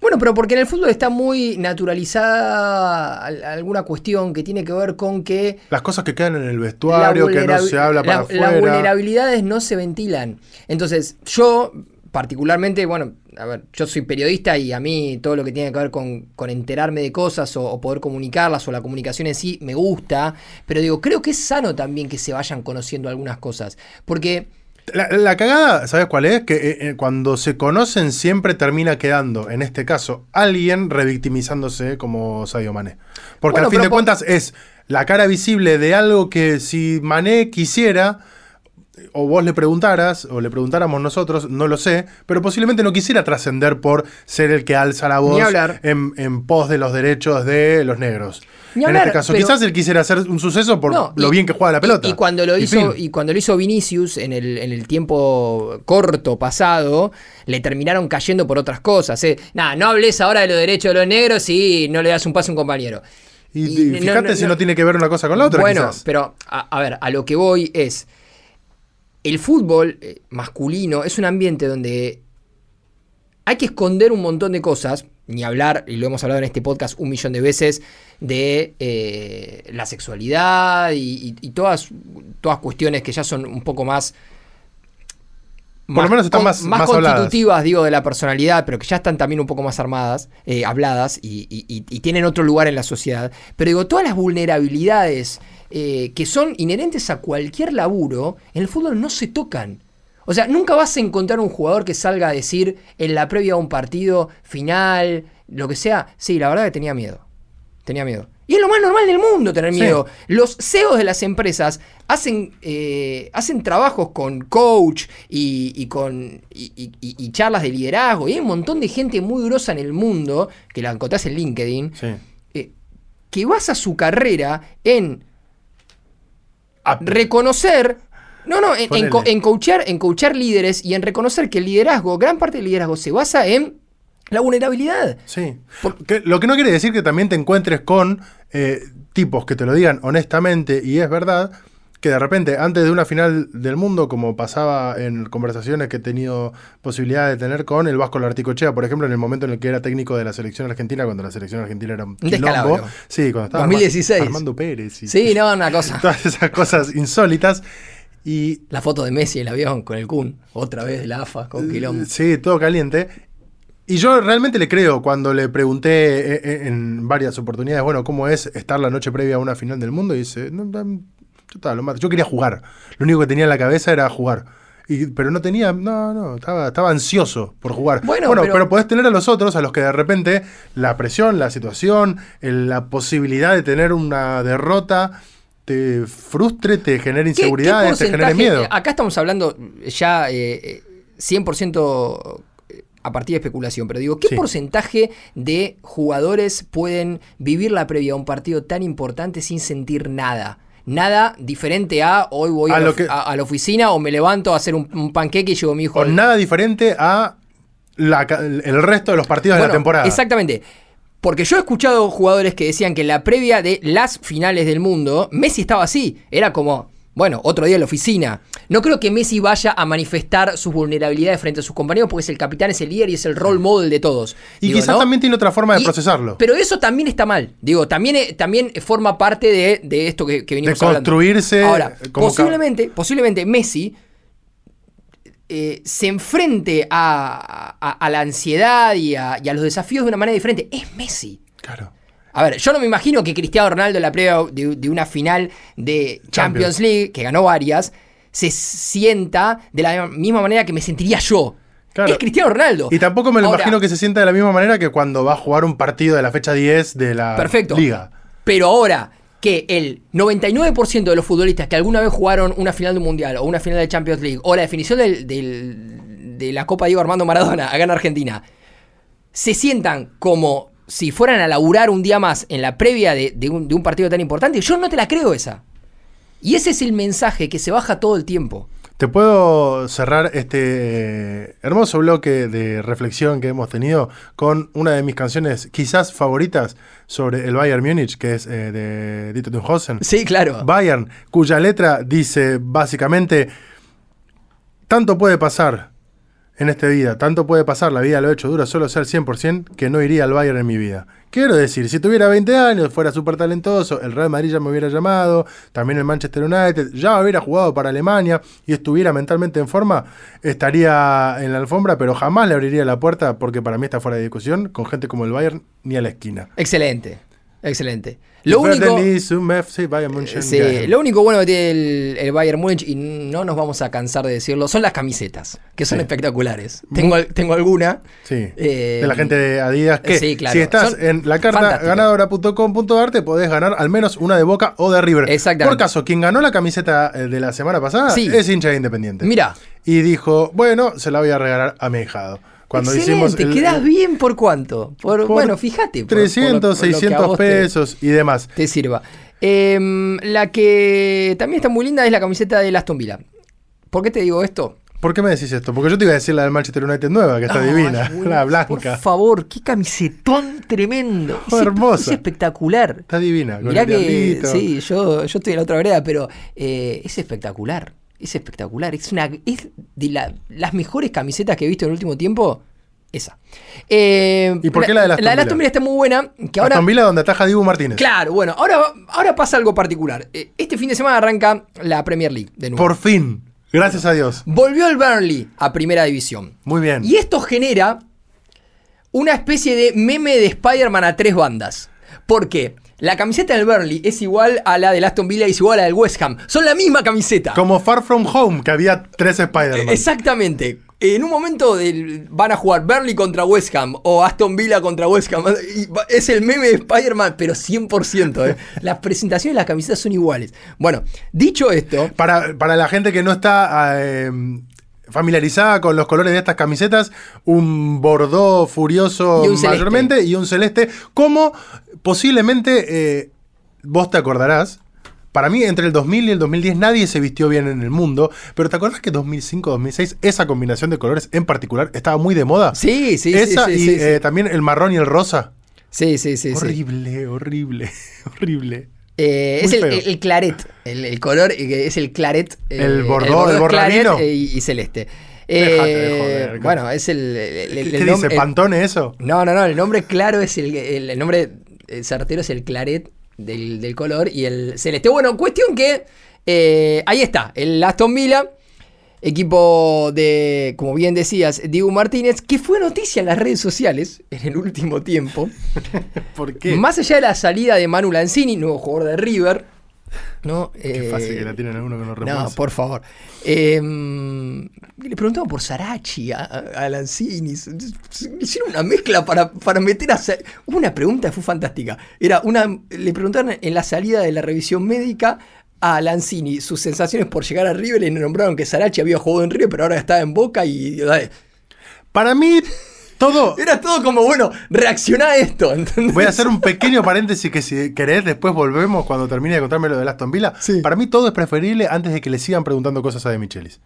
Bueno, pero porque en el fútbol está muy naturalizada al- alguna cuestión que tiene que ver con que Las cosas que quedan en el vestuario, que no se habla para la- afuera. Las vulnerabilidades no se ventilan. Entonces, yo particularmente, bueno, a ver, yo soy periodista y a mí todo lo que tiene que ver con, con enterarme de cosas o, o poder comunicarlas o la comunicación en sí me gusta, pero digo, creo que es sano también que se vayan conociendo algunas cosas, porque... La, la cagada, ¿sabes cuál es? Que eh, eh, cuando se conocen siempre termina quedando, en este caso, alguien revictimizándose como Sadio Mané. Porque Bueno, al fin de cuentas es la cara visible de algo que si Mané quisiera, o vos le preguntaras, o le preguntáramos nosotros, no lo sé, pero posiblemente no quisiera trascender por ser el que alza la voz en, en pos de los derechos de los negros. Ni en hablar, este caso, pero- quizás él quisiera hacer un suceso por No, lo y- bien que juega la pelota. Y, y cuando lo Y hizo, fin. y cuando lo hizo Vinicius en el, en el tiempo corto pasado, le terminaron cayendo por otras cosas. ¿eh? Nada, no hables ahora de los derechos de los negros y no le das un pase a un compañero. Y, no- fíjate no- si no- no tiene que ver una cosa con la otra. Bueno, quizás. pero a, a ver, a lo que voy es. El fútbol eh, masculino es un ambiente donde hay que esconder un montón de cosas, ni hablar, y lo hemos hablado en este podcast un millón de veces, de eh, la sexualidad y, y- todas, todas cuestiones que ya son un poco más... Por lo menos están más- más habladas. constitutivas, digo, de la personalidad, pero que ya están también un poco más armadas, eh, habladas y, y- y- y tienen otro lugar en la sociedad. Pero digo, todas las vulnerabilidades eh, que son inherentes a cualquier laburo, en el fútbol no se tocan. O sea, nunca vas a encontrar un jugador que salga a decir en la previa a un partido, final, lo que sea, sí, la verdad que tenía miedo. Tenía miedo. Y es lo más normal del mundo tener Sí. miedo. Los CEOs de las empresas hacen, eh, hacen trabajos con coach y, y con y, y- y- y charlas de liderazgo. Y hay un montón de gente muy grosa en el mundo, que la encontrás en LinkedIn, Sí. eh, que basa su carrera en Ah, reconocer. No, no, en, en, en coachar, en coachar líderes y en reconocer que el liderazgo, gran parte del liderazgo, se basa en la vulnerabilidad. Sí. Que- lo que no quiere decir que también te encuentres con eh, tipos que te lo digan honestamente y es verdad que de repente antes de una final del mundo, como pasaba en conversaciones que he tenido posibilidad de tener con el Vasco Larticochea, por ejemplo, en el momento en el que era técnico de la selección argentina, cuando la selección argentina era un quilombo. Sí, cuando estaba 2016. Arma- Armando Pérez y Sí, no, una cosa. todas esas cosas insólitas. Y La foto de Messi en el avión con el Kun, otra vez de la AFA con quilombo. Sí, todo caliente. Y yo realmente le creo cuando le pregunté eh, eh, en varias oportunidades, bueno, ¿cómo es estar la noche previa a una final del mundo? Y dice, no, no, yo, estaba lo yo quería jugar. Lo único que tenía en la cabeza era jugar. Y- pero no tenía, no, no, estaba, estaba ansioso por jugar. Bueno, pero... pero- podés tener a los otros, a los que de repente la presión, la situación, el- la posibilidad de tener una derrota te frustre, te genere ¿Qué- qué inseguridades, te genere porcentaje- miedo. Acá estamos hablando ya eh, eh, 100% a partir de especulación, pero digo, ¿qué Sí. porcentaje de jugadores pueden vivir la previa a un partido tan importante sin sentir nada? Nada diferente a hoy voy A lo que- a- a la oficina o me levanto a hacer un, un panqueque y llevo a mi hijo. Al- nada diferente a la el resto de los partidos de la temporada. Exactamente. Porque yo he escuchado jugadores que decían que en la previa de las finales del mundo, Messi estaba así. Era como, bueno, otro día en la oficina. No creo que Messi vaya a manifestar sus vulnerabilidades frente a sus compañeros porque es el capitán, es el líder y es el role model de todos. y Digo, quizás ¿no? también tiene otra forma de Y- procesarlo. Pero eso también está mal. Digo, también, eh, también forma parte de, de esto que, que venimos De hablando. construirse Ahora, como ca- posiblemente, posiblemente Messi eh, se enfrente a, a- a la ansiedad y a, y a los desafíos de una manera diferente. Es Messi. claro. A ver, yo no me imagino que Cristiano Ronaldo en la previa de, de una final de Champions, Champions. League, que ganó varias, se sienta de la misma manera que me sentiría yo. Claro. Es Cristiano Ronaldo. Y tampoco me lo Ahora, imagino que se sienta de la misma manera que cuando va a jugar un partido de la fecha 10 de la Perfecto. liga. Pero ahora que el 99% de los futbolistas que alguna vez jugaron una final de un mundial o una final de Champions League o la definición del- del- de la Copa Diego Armando Maradona acá en Argentina se sientan como si fueran a laburar un día más en la previa de, de un, de un partido tan importante, yo no te la creo esa. Y ese es el mensaje que se baja todo el tiempo. Te puedo cerrar este eh, hermoso bloque de reflexión que hemos tenido con una de mis canciones quizás favoritas sobre el Bayern Múnich, que es eh, de Dieter Thunhausen. Sí, claro. Bayern, cuya letra dice básicamente, tanto puede pasar en esta vida, tanto puede pasar, la vida lo he hecho dura, solo ser 100% que no iría al Bayern en mi vida. Quiero decir, si tuviera 20 años, fuera súper talentoso, el Real Madrid ya me hubiera llamado, también el Manchester United, ya hubiera jugado para Alemania y estuviera mentalmente en forma, estaría en la alfombra, pero jamás le abriría la puerta porque para mí está fuera de discusión, con gente como el Bayern ni a la esquina. Excelente, excelente. Lo único, sí, lo único bueno que tiene el, el, Bayern Múnich, y no nos vamos a cansar de decirlo, son las camisetas, que son sí. espectaculares. Tengo, tengo alguna. Sí. Eh, de la gente de Adidas. Que sí, claro. Si estás en la carta ganadora.com.ar, te podés ganar al menos una de Boca o de River. Exactamente. Por caso, quien ganó la camiseta eh, de la semana pasada es hincha de Independiente. Mira. Y dijo, bueno, se la voy a regalar a mi hijado. Cuando Excelente, hicimos el, quedas bien por cuánto. Por, por bueno, fíjate. Por, 300, por, 600 pesos te, y demás. Te sirva. Eh, la que también está muy linda es la camiseta de Aston Villa. ¿Por qué te digo esto? ¿Por qué me decís esto? Porque yo te iba a decir la del Manchester United nueva, que está divina, bueno, la blanca. Por favor, qué camisetón tremendo. Oh, hermosa. Es espectacular. Está divina. Mirá que sí, yo, yo estoy en la otra vereda, pero eh, es espectacular. Es espectacular. Es una es de la, las mejores camisetas que he visto en el último tiempo. Esa. Eh, ¿Y por qué la de la Aston La de Villa? Está muy buena. Que ahora, Villa donde ataja Dibu Martínez. Claro, bueno, ahora, ahora pasa algo particular. Eh, Este fin de semana arranca la Premier League de nuevo. Por fin. Gracias a Dios. Volvió el Burnley a primera división. Muy bien. Y esto genera una especie de meme de Spider-Man a tres bandas. ¿Por qué? La camiseta del Burnley es igual a la del Aston Villa y es igual a la del West Ham. Son la misma camiseta. Como Far From Home, que había tres Spider-Man. Exactamente. En un momento del- van a jugar Burnley contra West Ham o Aston Villa contra West Ham. Y es el meme de Spider-Man, pero 100%. ¿eh? Las presentaciones de las camisetas son iguales. Bueno, dicho esto, Para, para la gente que no está eh, familiarizada con los colores de estas camisetas, un bordó furioso Y un celeste. mayormente y un celeste, como posiblemente eh, vos te acordarás. Para mí, entre el 2000 y el 2010 nadie se vistió bien en el mundo, pero ¿te acordás que 2005-2006 esa combinación de colores en particular estaba muy de moda? sí, sí, sí, esa sí, y sí, sí. eh, también el marrón y el rosa. Sí, sí, sí. horrible, horrible, horrible. Eh, es el, el- el claret, el, el color eh, es el claret. eh, El bordó, el claret, eh, y, y celeste. Déjate de Eh, joder, bueno, es el. ¿Qué dice? ¿Pantone eso? no, no, no, el nombre claro es el, el, nombre eh, certero es el claret del, del color y el celeste. Bueno, cuestión que eh, ahí está, el Aston Villa, equipo de, como bien decías, Diego Martínez, que fue noticia en las redes sociales en el último tiempo. ¿Por qué? Más allá de la salida de Manu Lanzini, nuevo jugador de River. ¿no? Qué Eh, fácil que la tienen alguno que no reemplaza. no, por favor. Eh, le preguntaba por Sarachi a, a Lanzini. Hicieron una mezcla para, para meter a. Una pregunta que fue fantástica. Era una. Le preguntaron en la salida de la revisión médica a Lanzini sus sensaciones por llegar a River y le nombraron que Sarachi había jugado en River, pero ahora estaba en Boca y. Para mí, todo. Era todo como, bueno, reacciona a esto. ¿entendés? Voy a hacer un pequeño paréntesis que si querés después volvemos cuando termine de contarme lo de Aston Villa. Sí. Para mí todo es preferible antes de que le sigan preguntando cosas a De Michelis.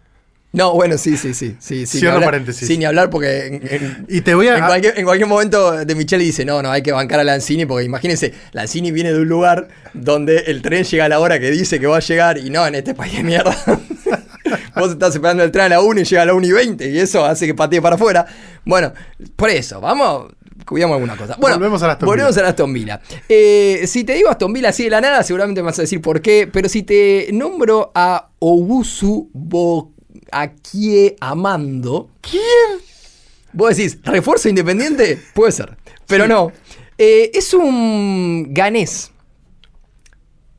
No, bueno, sí, sí, sí. sí, sí Cierro hablar, paréntesis. Sin ni hablar porque en, en- Y te voy a... en cualquier, en cualquier momento de Michele dice, no, no, hay que bancar a Lanzini porque imagínense, Lanzini viene de un lugar donde el tren llega a la hora que dice que va a llegar y no, en este país de mierda. Vos estás esperando el tren a la 1 y llega a la 1 y 20 y eso hace que patee para afuera. Bueno, por eso, vamos... Cuidamos alguna cosa. Bueno, Volvemos a Aston volvemos Villa. a Aston Villa. Eh, si te digo Aston Villa así de la nada, seguramente me vas a decir por qué. Pero si te nombro a Ogusu Boakie Amando. ¿Quién? Vos decís, ¿refuerzo independiente? Puede ser. Pero no. Eh, es un ganés.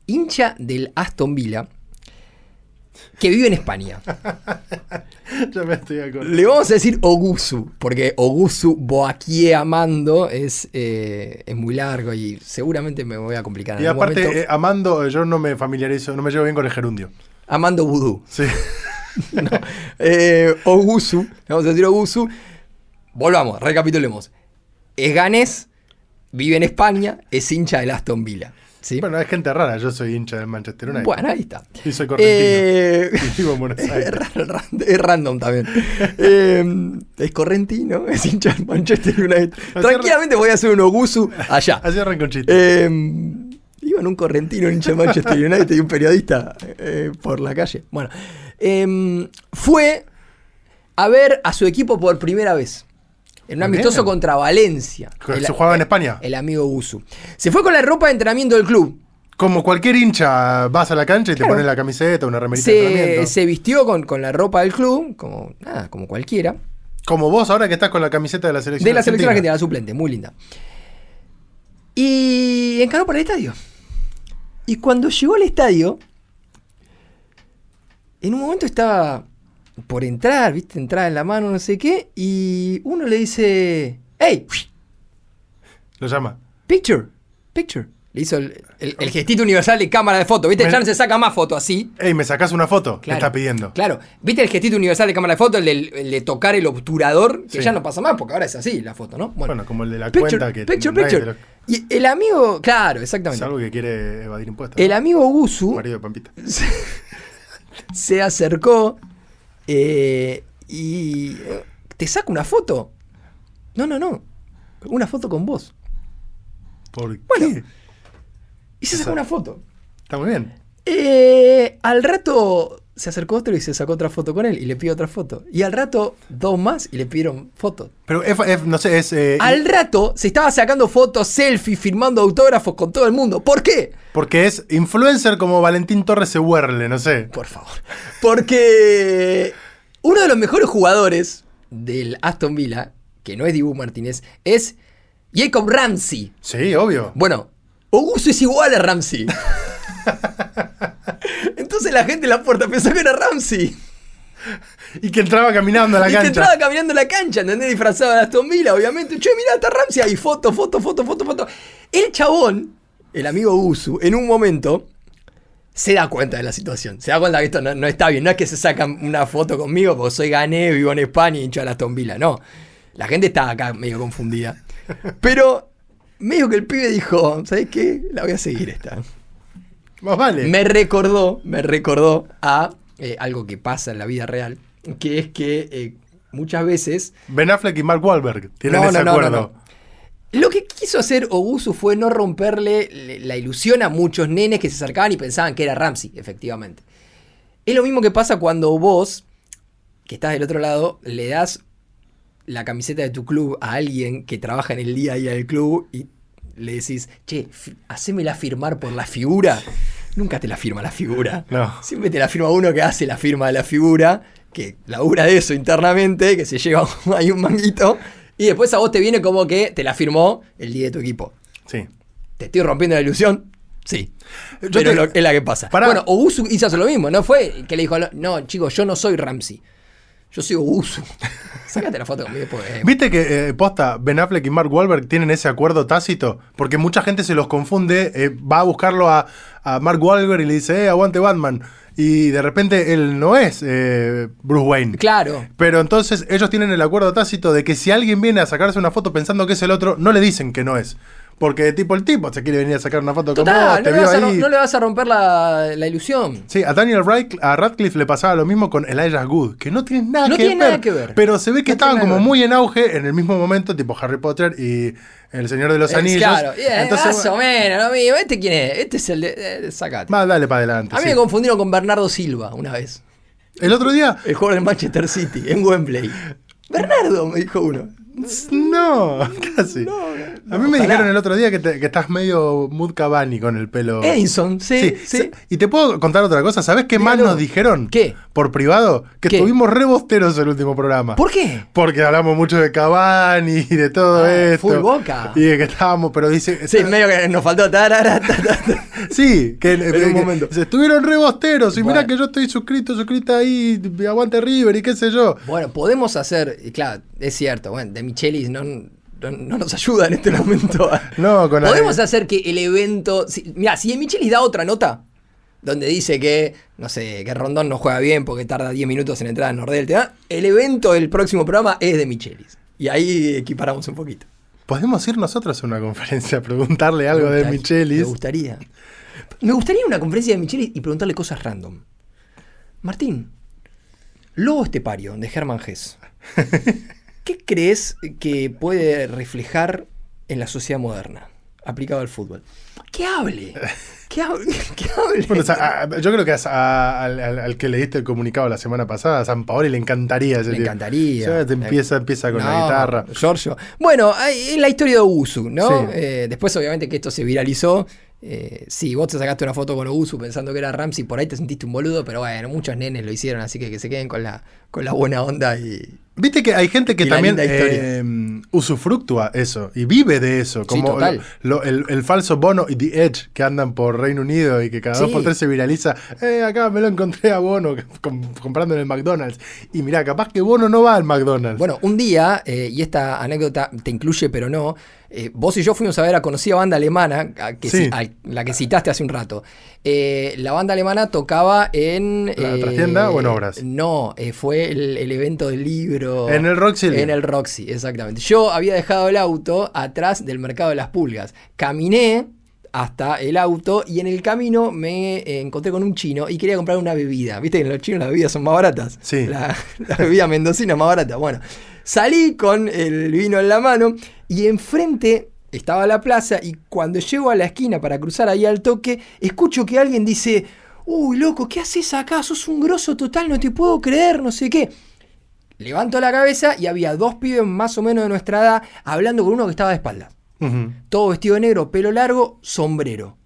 Hincha del Aston Villa. Que vive en España. ya me estoy acordando. Le vamos a decir Ogusu, porque Ogusu Boakie Amando es, eh, es muy largo y seguramente me voy a complicar. Y aparte, eh, Amando, yo no me familiarizo, no me llevo bien con el gerundio. Amando Vudú. Sí. No. Eh, Ogusu, vamos a decir Ogusu. Volvamos, recapitulemos. Es ganés, vive en España, es hincha del Aston Villa. ¿sí? Bueno, es gente rara. Yo soy hincha del Manchester United. Bueno, ahí está. Y soy correntino. Eh, Y vivo en Buenos es, Aires. random también. Eh, es correntino, es hincha del Manchester United. Tranquilamente voy a hacer un Ogusu allá. Así arranca un chiste. Eh, iban un correntino, un hincha de Manchester United y un periodista eh, por la calle. Bueno, eh, fue a ver a su equipo por primera vez. En un amistoso bien. contra Valencia. ¿Se jugaba en España? El amigo Usu. Se fue con la ropa de entrenamiento del club. Como cualquier hincha, vas a la cancha y te pones la camiseta, una remerita de Se, entrenamiento. se vistió con, con la ropa del club, como, nada, como cualquiera. Como vos ahora que estás con la camiseta de la selección De la selección argentina, la suplente, muy linda. Y encaró para el estadio. Y cuando llegó al estadio, en un momento estaba por entrar, viste, entrada en la mano, no sé qué, y uno le dice, ¡Hey! Lo llama. Picture, picture. Le hizo el, el- el gestito universal de cámara de foto. ¿Viste? No se saca más foto así. Ey, ¿me sacás una foto? Claro, Me está pidiendo. Claro. ¿Viste el gestito universal de cámara de foto? El, del- el de tocar el obturador, que Sí. ya no pasa más, porque ahora es así la foto, ¿no? Bueno, como el de la picture, cuenta que picture, picture. lo- Y el amigo, claro, exactamente. Es algo que quiere evadir impuestos. El amigo Gusu Marido de Pampita. se acercó eh, y te saca una foto. No, no, no. Una foto con vos. ¿Por Bueno. qué? Y se sacó una foto. Está muy bien. Eh, al rato se acercó otro y se sacó otra foto con él y le pidió otra foto. Y al rato dos más y le pidieron fotos. Pero es- no sé, es. eh, Al rato se estaba sacando fotos, selfies, firmando autógrafos con todo el mundo. ¿Por qué? Porque es influencer como Valentín Torres Ewerle, no sé. Por favor. Porque uno de los mejores jugadores del Aston Villa, que no es Dibu Martínez, es Jacob Ramsey. Sí, obvio. Bueno, Augusto es igual a Ramsey. Entonces la gente en la puerta pensó que era Ramsey. Y que entraba caminando a la y cancha. que entraba caminando en la cancha, ¿entendés? Disfrazado de Aston Villa, obviamente. Che, mirá, está Ramsey ahí, foto, foto, foto, foto, foto. El chabón, el amigo Usu, en un momento se da cuenta de la situación. Se da cuenta que esto no, no está bien. No es que se sacan una foto conmigo porque soy gané, vivo en España y hincho de Aston Villa. No. La gente está acá medio confundida. Pero medio que el pibe dijo, ¿sabes qué? La voy a seguir esta. Más vale. Me recordó, me recordó a eh, algo que pasa en la vida real, que es que eh, muchas veces Ben Affleck y Mark Wahlberg tienen No, ese no, acuerdo. no, lo que quiso hacer Ogusu fue no romperle le- la ilusión a muchos nenes que se acercaban y pensaban que era Ramsey, efectivamente. Es lo mismo que pasa cuando vos, que estás del otro lado, le das la camiseta de tu club a alguien que trabaja en el día a día del club y le decís, che, hacémela firmar por la figura. Nunca te la firma la figura. No. Siempre te la firma uno que hace la firma de la figura, que labura de eso internamente, que se lleva ahí un manguito, y después a vos te viene como que te la firmó el día de tu equipo. Sí. ¿Te estoy rompiendo la ilusión? Sí. Yo Pero te- lo- es la que pasa. Pará. Bueno, Ogusu hizo lo mismo, ¿no? Fue que le dijo, no, chicos, yo no soy Ramsey. Yo soy Ogusu. Sácate la foto conmigo después. eh. ¿Viste que, eh, posta, Ben Affleck y Mark Wahlberg tienen ese acuerdo tácito? Porque mucha gente se los confunde, eh, va a buscarlo a, a Mark Wahlberg y le dice, eh, aguante Batman. Y de repente él no es eh, Bruce Wayne. Claro. Pero entonces ellos tienen el acuerdo tácito de que si alguien viene a sacarse una foto pensando que es el otro, no le dicen que no es. Porque tipo el tipo se quiere venir a sacar una foto con vos, Total, te no le, vio vas a, ro- ahí. no le vas a romper la, la ilusión. Sí, a Daniel Radcliffe, a Radcliffe le pasaba lo mismo con Elijah Wood, que no tiene nada, No que, tiene ver, nada que ver. Pero se ve que No estaban como muy en auge en el mismo momento, tipo Harry Potter y El Señor de los Es Anillos. Claro, yeah, Entonces, más o menos, lo mismo. ¿Este quién es? Este es el de. eh, sacate. va, dale para adelante. A mí sí. me confundieron con Bernardo Silva una vez. El otro día, El jugador del Manchester City, en Wembley. Bernardo, me dijo uno. No, casi. No, no, a mí me ojalá. dijeron el otro día que, te- que estás medio Mood Cavani con el pelo. Edinson, sí, sí. Y te puedo contar otra cosa. ¿Sabes qué más nos dijeron? ¿Qué? Por privado. Que ¿Qué? estuvimos rebosteros el último programa. ¿Por qué? Porque hablamos mucho de Cavani y de todo Ah, esto. full Boca. Y de que estábamos, pero dice. Sí, medio que nos faltó. tarara. Sí, que, En un momento. se estuvieron rebosteros. Y mirá Bueno. que yo estoy suscrito, suscrita ahí, aguante River y qué sé yo. Bueno, podemos hacer. y Claro, es cierto. Bueno, de Michelis no, no, no nos ayuda en este momento. No, con la- Podemos hacer que el evento. Si, mira, si Michelis da otra nota. Donde dice que, no sé, que Rondón no juega bien porque tarda 10 minutos en entrar a Nordel. da, El evento del próximo programa es de Michelis. Y ahí equiparamos un poquito. Podemos ir nosotros a una conferencia a preguntarle algo de Michelis. Me gustaría. Me gustaría una conferencia de Michelis y preguntarle cosas random. Martín, Lobo Estepario, de Hermann Hesse. ¿Qué crees que puede reflejar en la sociedad moderna, aplicado al fútbol? Que hable. Que hable. Que hable. Bueno, o sea, a- yo creo que a- a- al, al- que leíste el comunicado la semana pasada, a San Paoli le encantaría tipo. encantaría. Te empieza, empieza con la guitarra. Giorgio. Bueno, es la historia de Ogusu, ¿no? Sí. Eh, después, obviamente, que esto se viralizó. Eh, sí, vos te sacaste una foto con Ogusu pensando que era Ramsey, por ahí te sentiste un boludo, pero bueno, muchos nenes lo hicieron, así que que se queden con la, con la buena onda y. Viste que hay gente que Y también eh, usufructúa eso y vive de eso, como lo- el, el falso Bono y The Edge que andan por Reino Unido y que cada dos por tres se viraliza. Eh, acá me lo encontré a Bono com- comprando en el McDonald's. Y mirá, capaz que Bono no va al McDonald's. Bueno, un día, eh, y esta anécdota te incluye, pero no, eh, vos y yo fuimos a ver a conocida banda alemana, a que Sí. ci- a la que citaste hace un rato. Eh, la banda alemana tocaba en... ¿La eh, trastienda o en Obras? No, fue el, el evento del libro. En el Roxy. En el Roxy, exactamente. Yo había dejado el auto atrás del mercado de las pulgas. Caminé hasta el auto y en el camino me encontré con un chino y quería comprar una bebida. Viste que en los chinos las bebidas son más baratas. Sí. La, la bebida mendocina es más barata. Bueno, salí con el vino en la mano y enfrente estaba la plaza y cuando llego a la esquina para cruzar ahí al toque, escucho que alguien dice, uy, loco, ¿qué haces acá? Sos un grosso total, no te puedo creer, no sé qué. Levanto la cabeza y había dos pibes más o menos de nuestra edad hablando con uno que estaba de espaldas. Ujú. Todo vestido de negro, pelo largo, sombrero.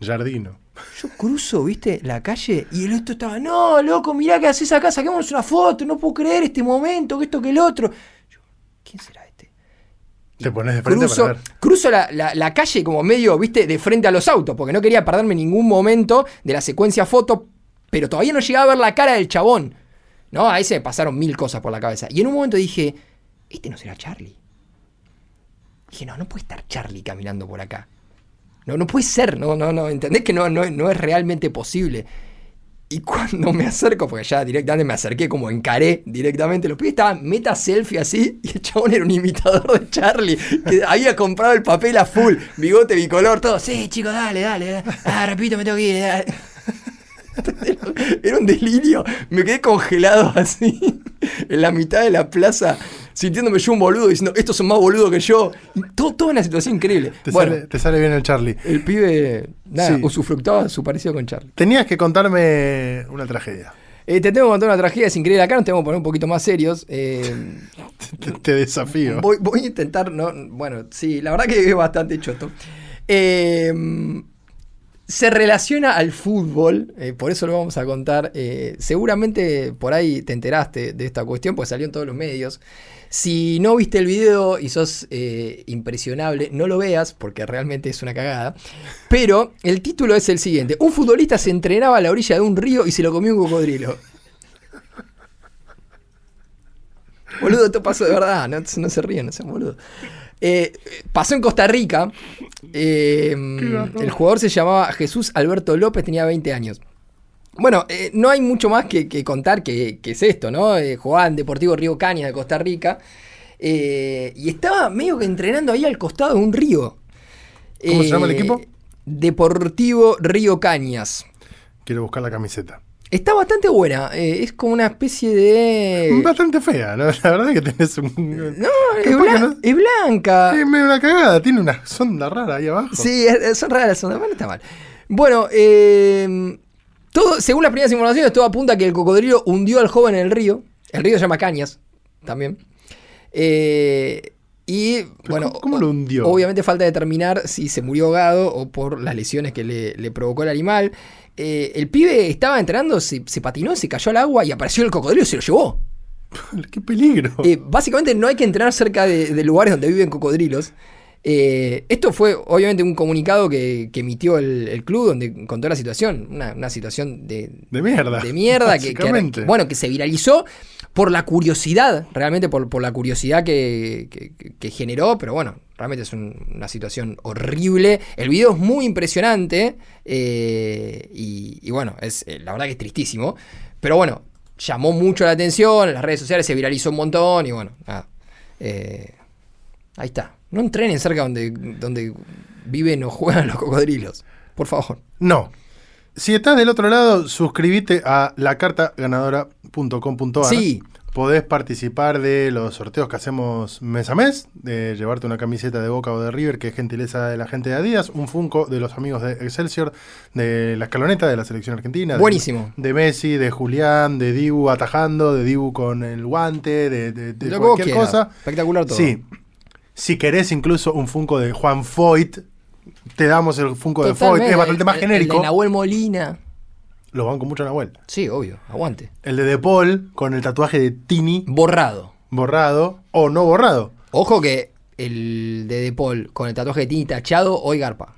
Jardino. Yo cruzo, viste, la calle y el otro estaba, no, loco, mirá qué haces acá, saquémonos una foto, no puedo creer este momento, que esto, que el otro. Yo, ¿quién será? Te pones de frente Cruzo, para ver. cruzo la, la- la calle como medio, viste, de frente a los autos, porque no quería perderme ningún momento de la secuencia foto, pero todavía no llegaba a ver la cara del chabón. ¿No? Ahí se me pasaron mil cosas por la cabeza. Y en un momento dije, este no será Charlie. Dije, no, no puede estar Charlie caminando por acá. No, no puede ser, no, no, no, entendés que no, no, no es realmente posible. Y cuando me acerco, porque ya directamente me acerqué, como encaré directamente, los pibes estaban meta selfie así, y el chabón era un imitador de Charlie, que había comprado el papel a full, bigote bicolor, todo. Sí, chicos, dale, dale. Ah, repito, me tengo que ir. dale". Era un delirio. Me quedé congelado así, en la mitad de la plaza, sintiéndome yo un boludo, diciendo, estos son más boludos que yo. Todo, toda una situación increíble. Te, bueno, sale, te sale bien el Charlie. el pibe, nada, Sí. usufructaba su parecido con Charlie. Tenías que contarme una tragedia. Eh, te tengo que contar una tragedia, es increíble. Acá nos tenemos que poner un poquito más serios. Eh, Te, te desafío. voy, voy a intentar, no, bueno, sí, la verdad que es bastante choto. Eh, se relaciona al fútbol, eh, por eso lo vamos a contar. Eh, seguramente por ahí te enteraste de esta cuestión, pues salió en todos los medios. Si no viste el video y sos eh, impresionable, no lo veas porque realmente es una cagada. Pero el título es el siguiente: Un futbolista se entrenaba a la orilla de un río y se lo comió un cocodrilo. Boludo, esto pasó de verdad, no, no se ríen, no sean boludo. Eh, pasó en Costa Rica. eh, el jugador se llamaba Jesús Alberto López, tenía 20 años. Bueno, eh, no hay mucho más que, que contar que, que es esto, ¿no? Jugaba en Deportivo Río Cañas de Costa Rica. y estaba medio que entrenando ahí al costado de un río. ¿Cómo se llama el equipo? Deportivo Río Cañas. Quiero buscar la camiseta. Está bastante buena. eh, es como una especie de. Bastante fea, ¿no? La verdad que tenés un. No, es, blan- no- es blanca. Es medio una cagada, tiene una sonda rara ahí abajo. Sí, es- es- son raras las ondas, bueno, no está mal. Bueno, eh, todo, según las primeras informaciones, todo apunta a que el cocodrilo hundió al joven en el río. El río se llama Cañas, también. Eh, y bueno, ¿cómo- cómo lo hundió? Obviamente falta determinar si se murió ahogado o por las lesiones que le, le provocó el animal. Eh, el pibe estaba entrenando, se, se patinó, se cayó al agua y apareció el cocodrilo y se lo llevó. Qué peligro. Eh, básicamente no hay que entrenar cerca de, de lugares donde viven cocodrilos. Eh, esto fue obviamente un comunicado que, que emitió el, el club donde contó la situación. Una, una situación de, de mierda. de mierda que, que- bueno, que se viralizó por la curiosidad, realmente por, por la curiosidad que, que- generó, pero bueno, realmente es un- una situación horrible. El video es muy impresionante eh, y, y bueno, es, eh, la verdad que es tristísimo, pero bueno, llamó mucho la atención, en las redes sociales se viralizó un montón y bueno, nada. eh, Ahí está. No entrenen cerca donde, donde viven o juegan los cocodrilos. Por favor. No. Si estás del otro lado, suscríbete a lacartaganadora.com.ar. Sí. Podés participar de los sorteos que hacemos mes a mes, de llevarte una camiseta de Boca o de River, que es gentileza de la gente de Adidas, un Funko de los amigos de Excelsior, de la escaloneta de la selección argentina. Buenísimo. De, Messi, de Julián, de Dibu atajando, de Dibu con el guante, de, de- cualquier cosa. Espectacular todo. Sí. Si querés incluso un Funko de Juan Foyt, te damos el Funko de Foyt. Es bastante más El- el genérico. de Nahuel Molina. Lo banco mucho Nahuel. Sí, obvio. Aguante. El de De Paul con el tatuaje de Tini Borrado. borrado o no borrado. Ojo que el de De Paul con el tatuaje de Tini tachado, hoy garpa.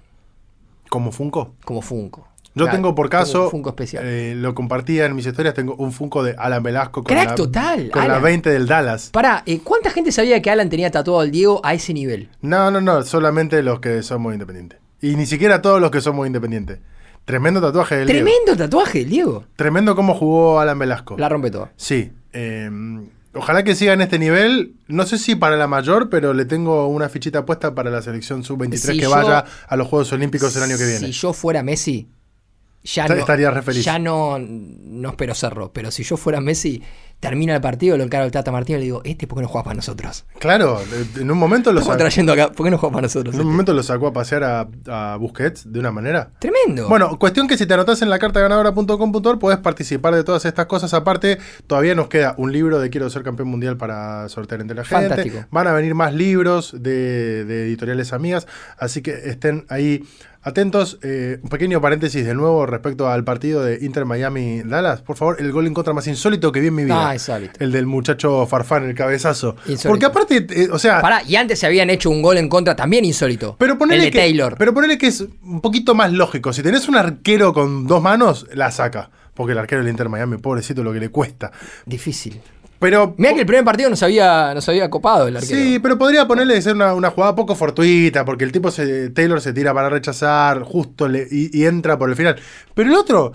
Como Funko. Como Funko. Yo Claro, tengo por caso, un Funko especial. eh, lo compartía en mis historias, tengo un Funko de Alan Velasco con, Crack la, total, con la Alan. 20 del Dallas. Pará, eh, ¿cuánta gente sabía que Alan tenía tatuado al Diego a ese nivel? No, no, no, solamente los que somos independientes. Y ni siquiera todos los que somos independientes. Tremendo tatuaje del Diego. Tremendo tatuaje, el Diego. Tremendo cómo jugó Alan Velasco. La rompe toda. Sí. eh, ojalá que siga en este nivel. No sé si para la mayor, pero le tengo una fichita puesta para la selección sub-23 Si que yo- vaya a los Juegos Olímpicos el año que viene. Si yo fuera Messi, ya no, estaría re feliz. Ya no, no espero cerro, pero si yo fuera Messi, termina el partido, lo encargo al Tata Martino y le digo, este, ¿por qué no juega para nosotros? Claro, en un momento lo sacó, trayendo acá, ¿por qué no juega para nosotros? en un este? momento lo sacó a pasear a, a Busquets de una manera. Tremendo. Bueno, cuestión que si te anotás en la carta ganadora.com.ar podés participar de todas estas cosas. Aparte, todavía nos queda un libro de Quiero ser campeón mundial para sortear entre la gente. Fantástico. Van a venir más libros de, de editoriales amigas, así que estén ahí atentos. Eh, un pequeño paréntesis de nuevo respecto al partido de Inter Miami Dallas. Por favor, el gol en contra más insólito que vi en mi vida. Ah, insólito. El del muchacho Farfán, el cabezazo. Insólito. Porque aparte, eh, o sea, Pará, y antes se habían hecho un gol en contra también insólito. pero ponele el de que, Taylor. Pero ponele que es un poquito más lógico. Si tenés un arquero con dos manos, la saca. Porque el arquero del Inter Miami, pobrecito, lo que le cuesta. Difícil. Pero. Mirá que el primer partido nos había, nos había copado el arquero. Sí, pero podría ponerle de ser una, una jugada poco fortuita, porque el tipo se, Taylor se tira para rechazar, justo le- y, y entra por el final. Pero el otro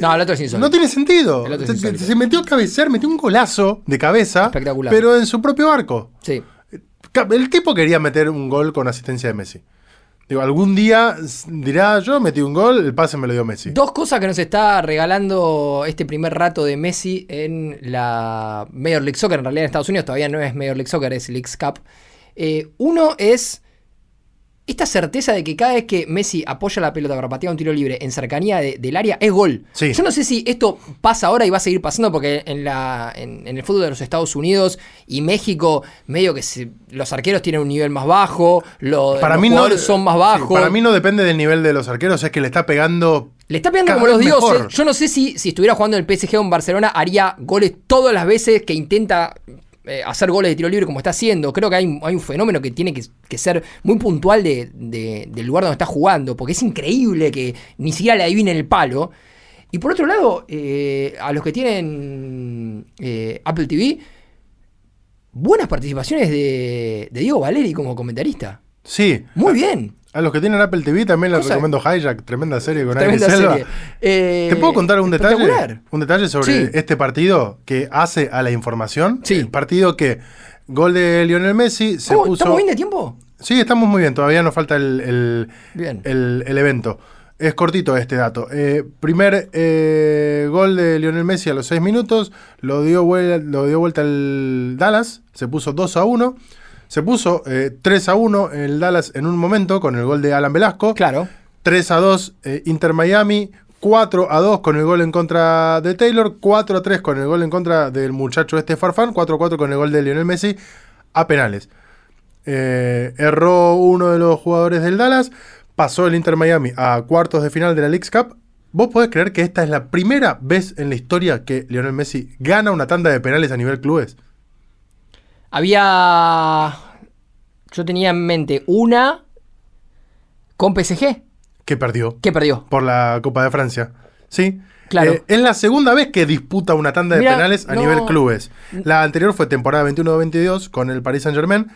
No, el otro es insólito. no tiene sentido. El otro es Se, metió a cabecear, metió un golazo de cabeza, Espectacular. pero en su propio arco. Sí. Ca- El tipo quería meter un gol con asistencia de Messi. Digo, algún día dirá, yo metí un gol, el pase me lo dio Messi. Dos cosas que nos está regalando este primer rato de Messi en la Major League Soccer, en realidad en Estados Unidos todavía no es Major League Soccer, es Leagues Cup. Eh, uno es esta certeza de que cada vez que Messi apoya la pelota para patear un tiro libre en cercanía de- del área es gol. Sí. Yo no sé si esto pasa ahora y va a seguir pasando porque en, la, en, en el fútbol de los Estados Unidos y México medio que se- los arqueros tienen un nivel más bajo, lo- para los mí no son más sí, bajos. para mí no depende del nivel de los arqueros, es que le está pegando. Le está pegando Cada como los dioses. mejor. Yo no sé si, si estuviera jugando en el PSG o en Barcelona, haría goles todas las veces que intenta eh, hacer goles de tiro libre como está haciendo. Creo que hay, hay un fenómeno que tiene que, que ser muy puntual de- de- del lugar donde está jugando, porque es increíble que ni siquiera le adivinen el palo. Y por otro lado, eh, a los que tienen eh, Apple TV, buenas participaciones de, de Diego Valeri como comentarista. Sí. Muy bien. A los que tienen Apple TV también les recomiendo Hijack, tremenda serie con Tremenda Alex Selva. serie. Eh, ¿Te puedo contar un detalle? Un detalle sobre Sí. este partido que hace a la información. Sí. El partido que gol de Lionel Messi se ¿Cómo? puso. ¿Estamos bien de tiempo? Sí, estamos muy bien, todavía nos falta el, el- Bien. el- el evento. Es cortito este dato. Eh, primer eh, gol de Lionel Messi a los 6 minutos, lo dio, lo dio vuelta el Dallas, se puso 2 a 1. Se puso eh, 3 a 1 el Dallas en un momento con el gol de Alan Velasco. Claro. 3 a 2 eh, Inter Miami. 4 a 2 con el gol en contra de Taylor. 4 a 3 con el gol en contra del muchacho este Farfán. 4 a 4 con el gol de Lionel Messi a penales. Eh, erró uno de los jugadores del Dallas. Pasó el Inter Miami a cuartos de final de la Leagues Cup. ¿Vos podés creer que esta es la primera vez en la historia que Lionel Messi gana una tanda de penales a nivel clubes? Había. Yo tenía en mente una con PSG. Que perdió que perdió? por la Copa de Francia. Sí. Claro. Eh, es la segunda vez que disputa una tanda de penales a no- nivel clubes. La anterior fue temporada 21-22 con el Paris Saint-Germain.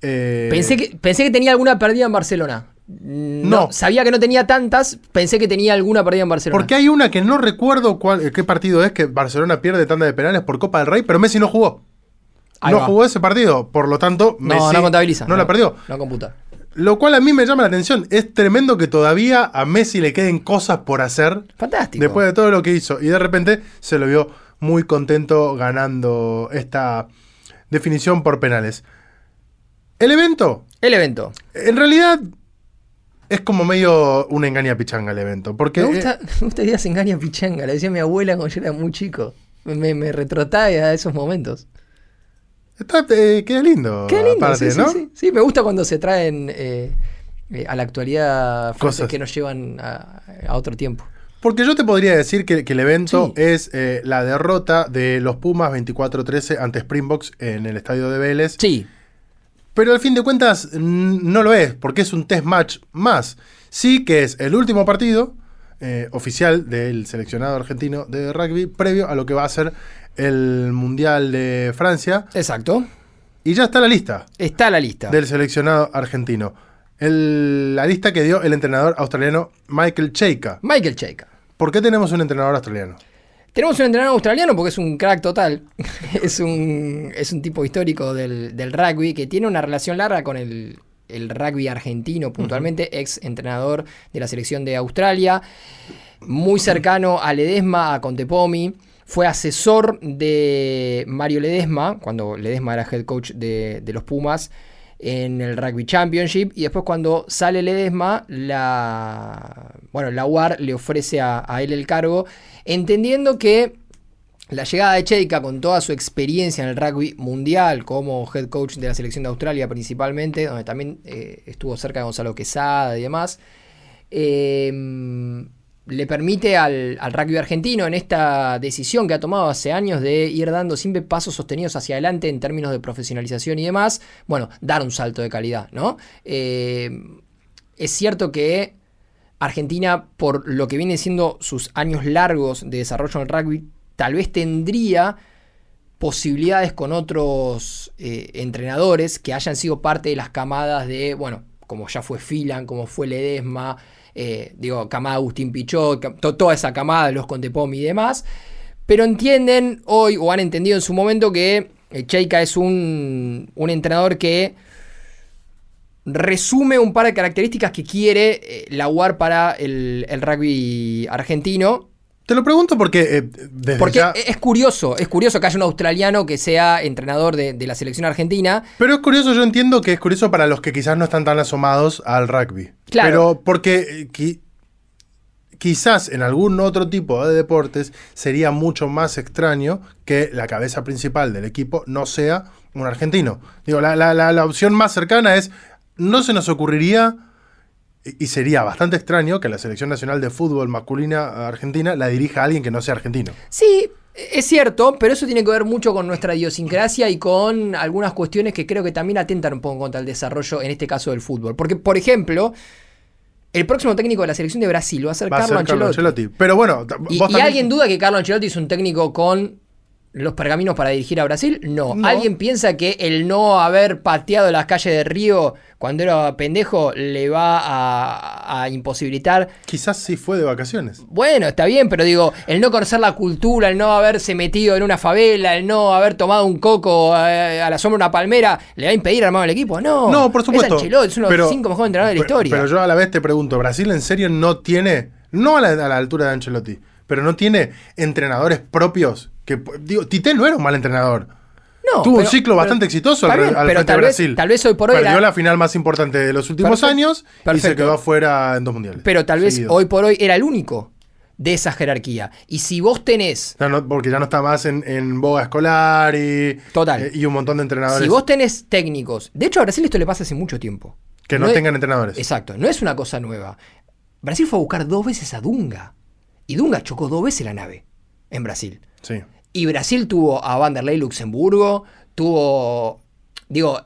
Eh, Pensé, que, pensé que tenía alguna perdida en Barcelona. Mm, No. Sabía que no tenía tantas, pensé que tenía alguna perdida en Barcelona. Porque hay una que no recuerdo cuál, qué partido es que Barcelona pierde tanda de penales por Copa del Rey, pero Messi no jugó. Ahí no va. jugó ese partido, por lo tanto, No, Messi no contabiliza. No, la perdió. No computa. Lo cual a mí me llama la atención. Es tremendo que todavía a Messi le queden cosas por hacer Fantástico. después de todo lo que hizo. Y de repente se lo vio muy contento ganando esta definición por penales. El evento, El evento. en realidad, es como medio una engaña pichanga el evento. Porque Me eh, gusta, me gusta que se engaña pichanga. Le decía mi abuela cuando yo era muy chico. Me, me retrotrae a esos momentos. Está, eh, queda lindo. Qué lindo, aparte, sí, ¿no? sí, sí. Sí, me gusta cuando se traen eh, eh, a la actualidad Cosas. que nos llevan a, a otro tiempo. Porque yo te podría decir que, que el evento Sí. es eh, la derrota de los Pumas 24-13 ante Springboks en el estadio de Vélez. Sí, Pero al fin de cuentas no lo es, porque es un test match más. Sí que es el último partido eh, oficial del seleccionado argentino de rugby previo a lo que va a ser el Mundial de Francia. exacto. Y ya está la lista Está la lista. del seleccionado argentino. El- la lista que dio el entrenador australiano Michael Cheika. Michael Cheika. ¿Por qué tenemos un entrenador australiano? Tenemos un entrenador australiano porque es un crack total. es, un, es un tipo histórico del, del rugby que tiene una relación larga con el, el rugby argentino, puntualmente, ex entrenador de la selección de Australia. Muy cercano a Ledesma, a Contepomi. Fue asesor de Mario Ledesma, cuando Ledesma era head coach de, los Pumas en el Rugby Championship. Y después cuando sale Ledesma, la, bueno, la UAR le ofrece a, a él el cargo, entendiendo que la llegada de Cheika con toda su experiencia en el rugby mundial como head coach de la selección de Australia principalmente, donde también eh, estuvo cerca de Gonzalo Quesada y demás, eh, le permite al, al rugby argentino en esta decisión que ha tomado hace años de ir dando siempre pasos sostenidos hacia adelante en términos de profesionalización y demás, bueno, dar un salto de calidad, ¿no? Eh, es cierto que Argentina, por lo que viene siendo sus años largos de desarrollo en el rugby, tal vez tendría posibilidades con otros eh, entrenadores que hayan sido parte de las camadas de, bueno, como ya fue Filan, como fue Ledesma, eh, digo, camada Agustín Pichot, to- toda esa camada de los Contepomi y demás, pero entienden hoy o han entendido en su momento que eh, Cheika es un, un entrenador que resume un par de características que quiere eh, la UAR para el, el rugby argentino. Te lo pregunto porque eh, desde Porque ya- es curioso, es curioso que haya un australiano que sea entrenador de, de la selección argentina. Pero es curioso, yo entiendo que es curioso para los que quizás no están tan asomados al rugby. Claro. Pero porque eh, qui- quizás en algún otro tipo de deportes sería mucho más extraño que la cabeza principal del equipo no sea un argentino. Digo, la, la- la- la opción más cercana es, no se nos ocurriría, y sería bastante extraño que la selección nacional de fútbol masculina argentina la dirija alguien que no sea argentino. Sí, es cierto, pero eso tiene que ver mucho con nuestra idiosincrasia y con algunas cuestiones que creo que también atentan un poco contra el desarrollo, en este caso del fútbol. Porque, por ejemplo, el próximo técnico de la selección de Brasil va a ser Va a Carlo Ancelotti. Pero bueno, ¿Y, y alguien duda que Carlo Ancelotti es un técnico con los pergaminos para dirigir a Brasil? No. No. ¿Alguien piensa que el no haber pateado las calles de Río cuando era pendejo le va a, a imposibilitar? Quizás sí fue de vacaciones. Bueno, está bien, pero digo, el no conocer la cultura, el no haberse metido en una favela, el no haber tomado un coco eh, a la sombra de una palmera, ¿le va a impedir armar el equipo? No. No, por supuesto. Es Ancelotti, es uno de los cinco mejores entrenadores de la pero- historia. Pero yo a la vez te pregunto, ¿Brasil en serio no tiene, no a la, a la altura de Ancelotti, pero no tiene entrenadores propios? Que, digo, Tite no era un mal entrenador. No, Tuvo pero- un ciclo pero- bastante exitoso al, bien, al pero frente tal de vez- Brasil. tal vez hoy por hoy Perdió la- la final más importante de los últimos Perfecto, años y se quedó afuera en dos mundiales. Pero tal vez hoy por hoy era el único de esa jerarquía. Y si vos tenés, no- porque ya no está más en, en boga escolar y, Total. eh, y un montón de entrenadores si vos tenés técnicos, de hecho a Brasil esto le pasa hace mucho tiempo. que no, tengan entrenadores. Exacto, no es una cosa nueva. Brasil fue a buscar dos veces a Dunga. Y Dunga chocó dos veces la nave en Brasil. Sí. Y Brasil tuvo a Vanderlei Luxemburgo, tuvo. Digo.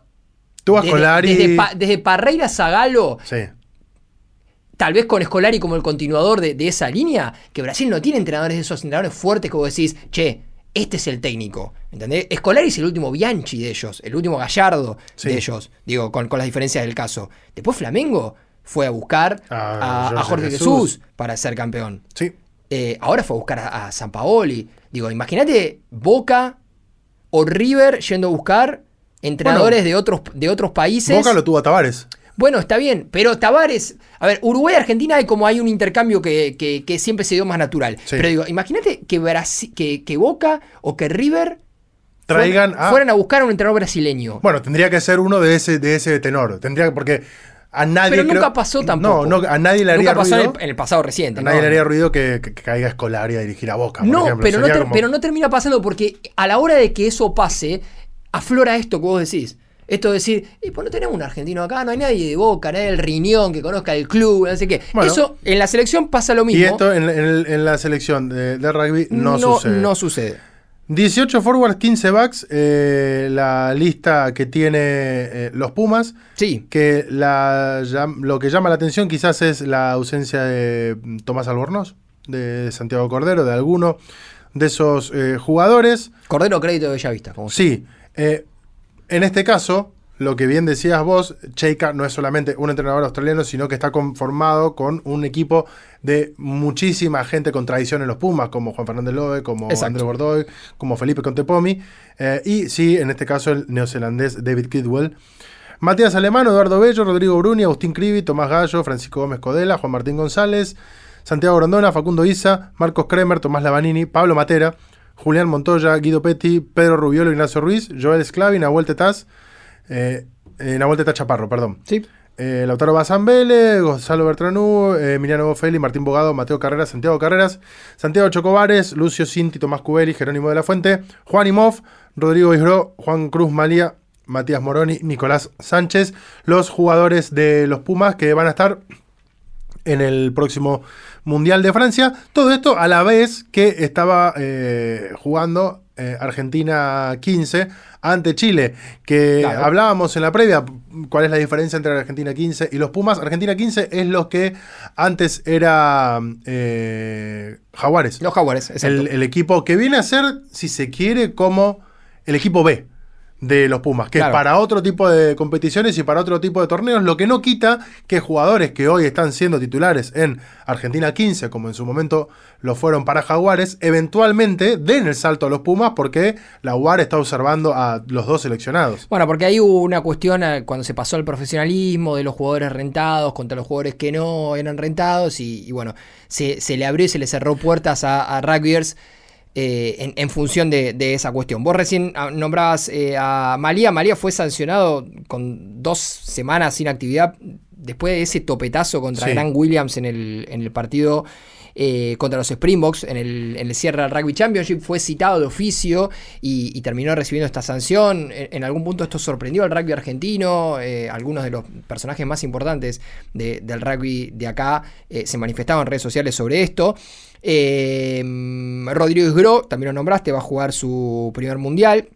Tuvo a desde- Scolari. Desde, Pa- desde Parreira Zagalo, Sí. tal vez con Scolari como el continuador de, de esa línea, que Brasil no tiene entrenadores de esos entrenadores fuertes que vos decís, che, este es el técnico. ¿Entendés? Scolari es el último Bianchi de ellos, el último Gallardo Sí. de ellos, digo, con, con las diferencias del caso. Después Flamengo fue a buscar A a, a Jorge Jesús. Jesús para ser campeón. Sí. Eh, ahora fue a buscar a, a San Paoli. Digo, imagínate Boca o River yendo a buscar entrenadores de, otros, de otros países. Boca lo tuvo a Tavares. Bueno, está bien, pero Tavares, a ver, Uruguay y Argentina hay como hay un intercambio que, que- que siempre se dio más natural. Sí. Pero digo, imagínate que, Brasi- que, que Boca o que River Traigan fueran, a- fueran a buscar a un entrenador brasileño. Bueno, tendría que ser uno de ese, de ese tenor. Tendría porque a nadie. pero nunca creo- pasó tampoco. No, no, a nadie le haría Nunca pasó en ruido. el, en el pasado reciente. a nadie ¿no? le haría ruido que, que- que caiga Escolari a dirigir a Boca. por No, ejemplo. pero no, Sería ter- como- pero no termina pasando porque a la hora de que eso pase, aflora esto que vos decís. Esto de decir, "Eh, pues no tenemos un argentino acá, no hay nadie de Boca, nadie del riñón que conozca el club, no sé qué. Bueno. eso en la selección pasa lo mismo. Y esto en, en en la selección de, de rugby no, sucede. no sucede. 18 forwards, 15 backs. eh, la lista que tiene eh, los Pumas. Sí, Que la, lo que llama la atención quizás es la ausencia de mm, Tomás Albornoz, de Santiago Cordero, de alguno de esos eh, jugadores. Cordero crédito de Bellavista. Como Sí, en este caso, lo que bien decías vos, Cheika no es solamente un entrenador australiano, sino que está conformado con un equipo de muchísima gente con tradición en los Pumas, como Juan Fernández Loe, como Exacto. André Bordoy, como Felipe Contepomi, eh, y sí, en este caso el neozelandés David Kidwell. Matías Alemán, Eduardo Bello, Rodrigo Bruni, Agustín Crivi, Tomás Gallo, Francisco Gómez Codela, Juan Martín González, Santiago Grondona, Facundo Isa, Marcos Kremer, Tomás Lavanini, Pablo Matera, Julián Montoya, Guido Petti, Pedro Rubiolo, Ignacio Ruiz, Joel Esclavi, Nahuel Tetaz, eh, eh, Nahuel Tetaz Chaparro, perdón. Sí. Eh, Lautaro Bazambele, Gonzalo Bertranú, eh, Emiliano Bofeli, Martín Bogado, Mateo Carreras, Santiago Carreras, Santiago Chocobares, Lucio Cinti, Tomás Cubeli, Jerónimo de la Fuente, Juan Imov, Rodrigo Isgro, Juan Cruz Malía, Matías Moroni, Nicolás Sánchez, los jugadores de los Pumas que van a estar en el próximo Mundial de Francia. Todo esto a la vez que estaba eh, jugando eh, Argentina 15 ante Chile, que Claro. hablábamos en la previa, cuál es la diferencia entre Argentina 15 y los Pumas. Argentina 15 es lo que antes era eh, Jaguares. Los Jaguares, exacto. El, el equipo que viene a ser, si se quiere, como el equipo B de los Pumas, que Claro. es para otro tipo de competiciones y para otro tipo de torneos, lo que no quita que jugadores que hoy están siendo titulares en Argentina 15, como en su momento lo fueron para Jaguares, eventualmente den el salto a los Pumas porque la UAR está observando a los dos seleccionados. Bueno, porque ahí hubo una cuestión eh, cuando se pasó al profesionalismo de los jugadores rentados contra los jugadores que no eran rentados y, y bueno, se, se le abrió y se le cerró puertas a, a rugbyers eh, en, en función de, de esa cuestión. Vos recién ah, nombrabas eh, a Malía. Malía fue sancionado con dos semanas sin actividad después de ese topetazo contra Sí. Grant Williams en el, en el partido eh, contra los Springboks en el, en el cierre del Rugby Championship. Fue citado de oficio y, y terminó recibiendo esta sanción. En, en algún punto esto sorprendió al rugby argentino. eh, algunos de los personajes más importantes de- del rugby de acá eh, se manifestaban en redes sociales sobre esto. Eh, Rodrigo Isgro, también lo nombraste, va a jugar su primer mundial.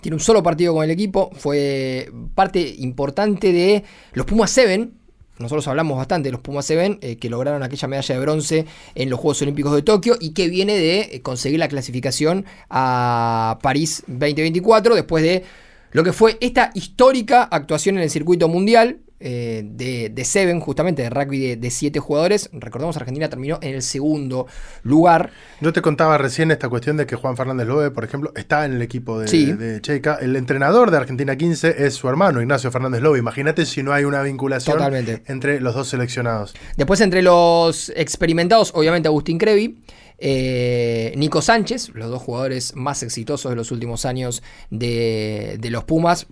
Tiene un solo partido con el equipo. Fue parte importante de los Pumas 7. Nosotros hablamos bastante de los Pumas 7 eh, que lograron aquella medalla de bronce en los Juegos Olímpicos de Tokio y que viene de eh, conseguir la clasificación a París 2024 después de lo que fue esta histórica actuación en el circuito mundial eh, de, de Seven, justamente de rugby de, de siete jugadores. Recordemos, Argentina terminó en el segundo lugar. Yo te contaba recién esta cuestión de que Juan Fernández Loe, por ejemplo, está en el equipo de, Sí. de Cheika. El entrenador de Argentina 15 es su hermano, Ignacio Fernández Lobe. Imagínate si no hay una vinculación Totalmente. entre los dos seleccionados. Después, entre los experimentados, obviamente Agustín Crevi, eh, Nico Sánchez, los dos jugadores más exitosos de los últimos años de, de los Pumas,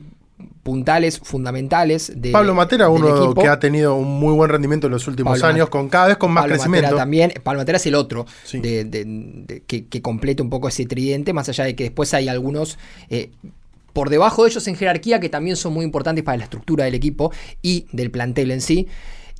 puntales, fundamentales. De, Pablo Matera, uno que ha tenido un muy buen rendimiento en los últimos Pablo años, con cada vez con más Pablo crecimiento. Matera también. Pablo Matera es el otro Sí. de- de- de- que, que completa un poco ese tridente, más allá de que después hay algunos eh, por debajo de ellos en jerarquía que también son muy importantes para la estructura del equipo y del plantel en sí.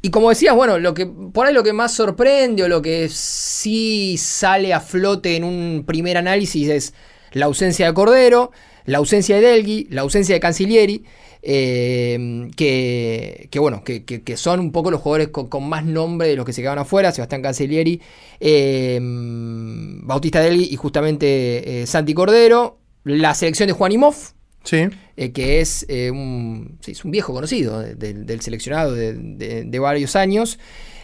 Y como decías, bueno, lo que por ahí lo que más sorprende o lo que sí sale a flote en un primer análisis es la ausencia de Cordero, la ausencia de Delgui, la ausencia de Cancilieri, eh, que, que bueno, que, que- que son un poco los jugadores con, con más nombre de los que se quedaron afuera, Sebastián Cancilieri, eh, Bautista Delgui y justamente eh, Santi Cordero, la selección de Juan Imov, Sí. eh, que es, un, sí, es un viejo conocido de- del- del seleccionado de, de- varios años.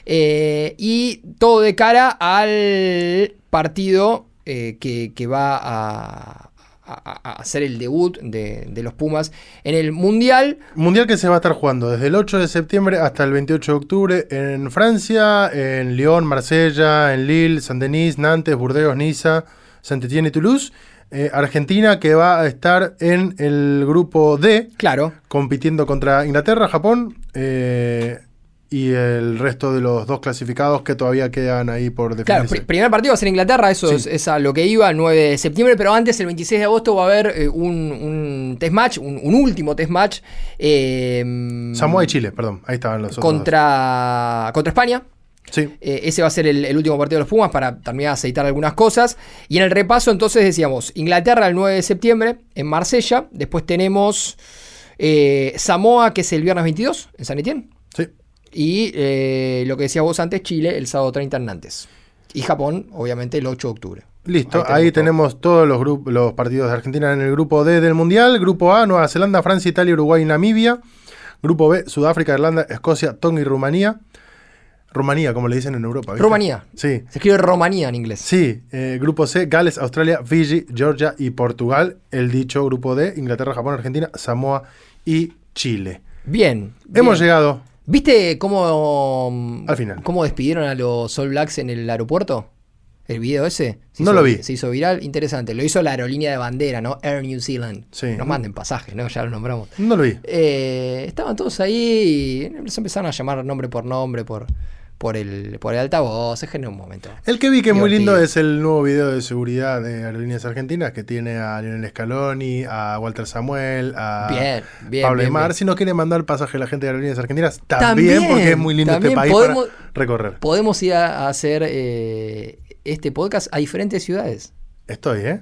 y todo de cara al partido que, que va a, a- a hacer el debut de, de los Pumas en el Mundial. Mundial que se va a estar jugando desde el 8 de septiembre hasta el 28 de octubre en Francia, en Lyon, Marsella, en Lille, Saint-Denis, Nantes, Burdeos, Niza, Saint-Étienne y Toulouse. Eh, Argentina que va a estar en el grupo D, Claro, compitiendo contra Inglaterra, Japón eh, y el resto de los dos clasificados que todavía quedan ahí por Claro, definirse. pr- primer partido va a ser Inglaterra, eso Sí. es, es a lo que iba, el 9 de septiembre, pero antes, el 26 de agosto, va a haber eh, un, un test match, un, un último test match. eh, Samoa y Chile, perdón, ahí estaban los otros. contra, contra España. Sí, Eh, ese va a ser el, el último partido de los Pumas para terminar de aceitar algunas cosas. Y en el repaso, entonces decíamos: Inglaterra el 9 de septiembre en Marsella. Después tenemos Samoa, que es el viernes 22 en San Etienne. Y eh, lo que decías vos antes, Chile el sábado 30 en Nantes. Y Japón, obviamente, el 8 de octubre. Listo, Ahí ahí tenemos todos los, grupos, los partidos de Argentina en el grupo D del Mundial. Grupo A, Nueva Zelanda, Francia, Italia, Uruguay y Namibia. Grupo B, Sudáfrica, Irlanda, Escocia, Tonga y Rumanía. Rumanía, como le dicen en Europa. ¿viste? Rumanía. Sí. Se escribe Romanía en inglés. Sí, eh, grupo C, Gales, Australia, Fiji, Georgia y Portugal. El dicho grupo D, Inglaterra, Japón, Argentina, Samoa y Chile. Bien. Hemos bien. llegado. ¿Viste cómo, Al final. cómo despidieron a los All Blacks en el aeropuerto? ¿El video ese? Se No hizo- lo vi. Se hizo viral, interesante. Lo hizo la aerolínea de bandera, ¿no? Air New Zealand. Sí. Nos manden pasajes, ¿no? Ya lo nombramos. No lo vi. Eh, estaban todos ahí y se empezaron a llamar nombre por nombre por, por, el, por el altavoz. Es generó un momento. El que vi que es muy lindo es el nuevo video de seguridad de Aerolíneas Argentinas que tiene a Lionel Scaloni, a Walter Samuel, a Bien, bien, Pablo bien, bien. Si no quiere mandar pasaje a la gente de Aerolíneas Argentinas, también, También, porque es muy lindo este país podemos- para recorrer. Podemos ir a, a hacer eh, este podcast a diferentes ciudades. Estoy, ¿eh?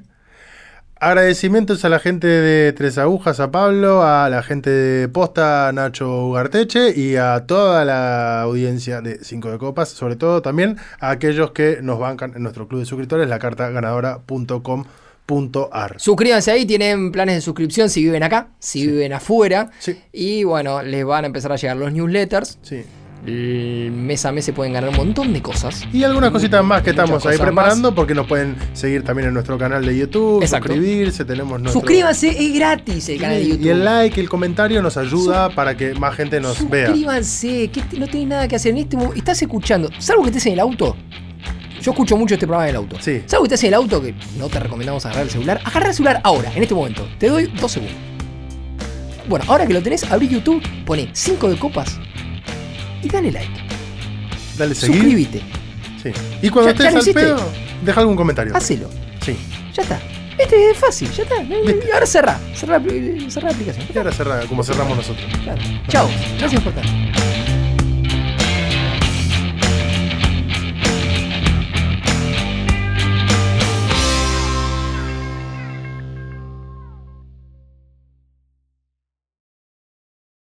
Agradecimientos a la gente de Tres Agujas, a Pablo, a la gente de Posta, Nacho Ugarteche y a toda la audiencia de Cinco de Copas, sobre todo también a aquellos que nos bancan en nuestro club de suscriptores, la carta ganadora.com.ar. Suscríbanse ahí, tienen planes de suscripción si viven acá, si viven afuera. Sí. Y bueno, les van a empezar a llegar los newsletters. Sí. El mes a mes se pueden ganar un montón de cosas. Y algunas cositas más que estamos ahí preparando, porque nos pueden seguir también en nuestro canal de YouTube, Exacto. suscribirse, tenemos nuestro... Suscríbanse, es gratis el canal de YouTube. Y el like, el comentario nos ayuda para que más gente nos vea. Suscríbanse, que este- no tenés nada que hacer en este momento. Estás escuchando, salvo que estés en el auto. Yo escucho mucho este programa en el auto. Sí. Salvo que estés en el auto, que no te recomendamos agarrar el celular. Agarra el celular ahora, en este momento. Te doy dos segundos. Bueno, ahora que lo tenés, abrí YouTube, pone 5 de copas y dale like. Dale seguir. Suscríbete, Sí. Y cuando Ya- estés al pedo, deja algún comentario. hacelo. Sí. Ya está. Este es fácil, ya está. Y ahora cerrá. Cerrá, cerrá la aplicación. Y ahora cerra como cerramos nosotros. Claro. Chao. Gracias por estar.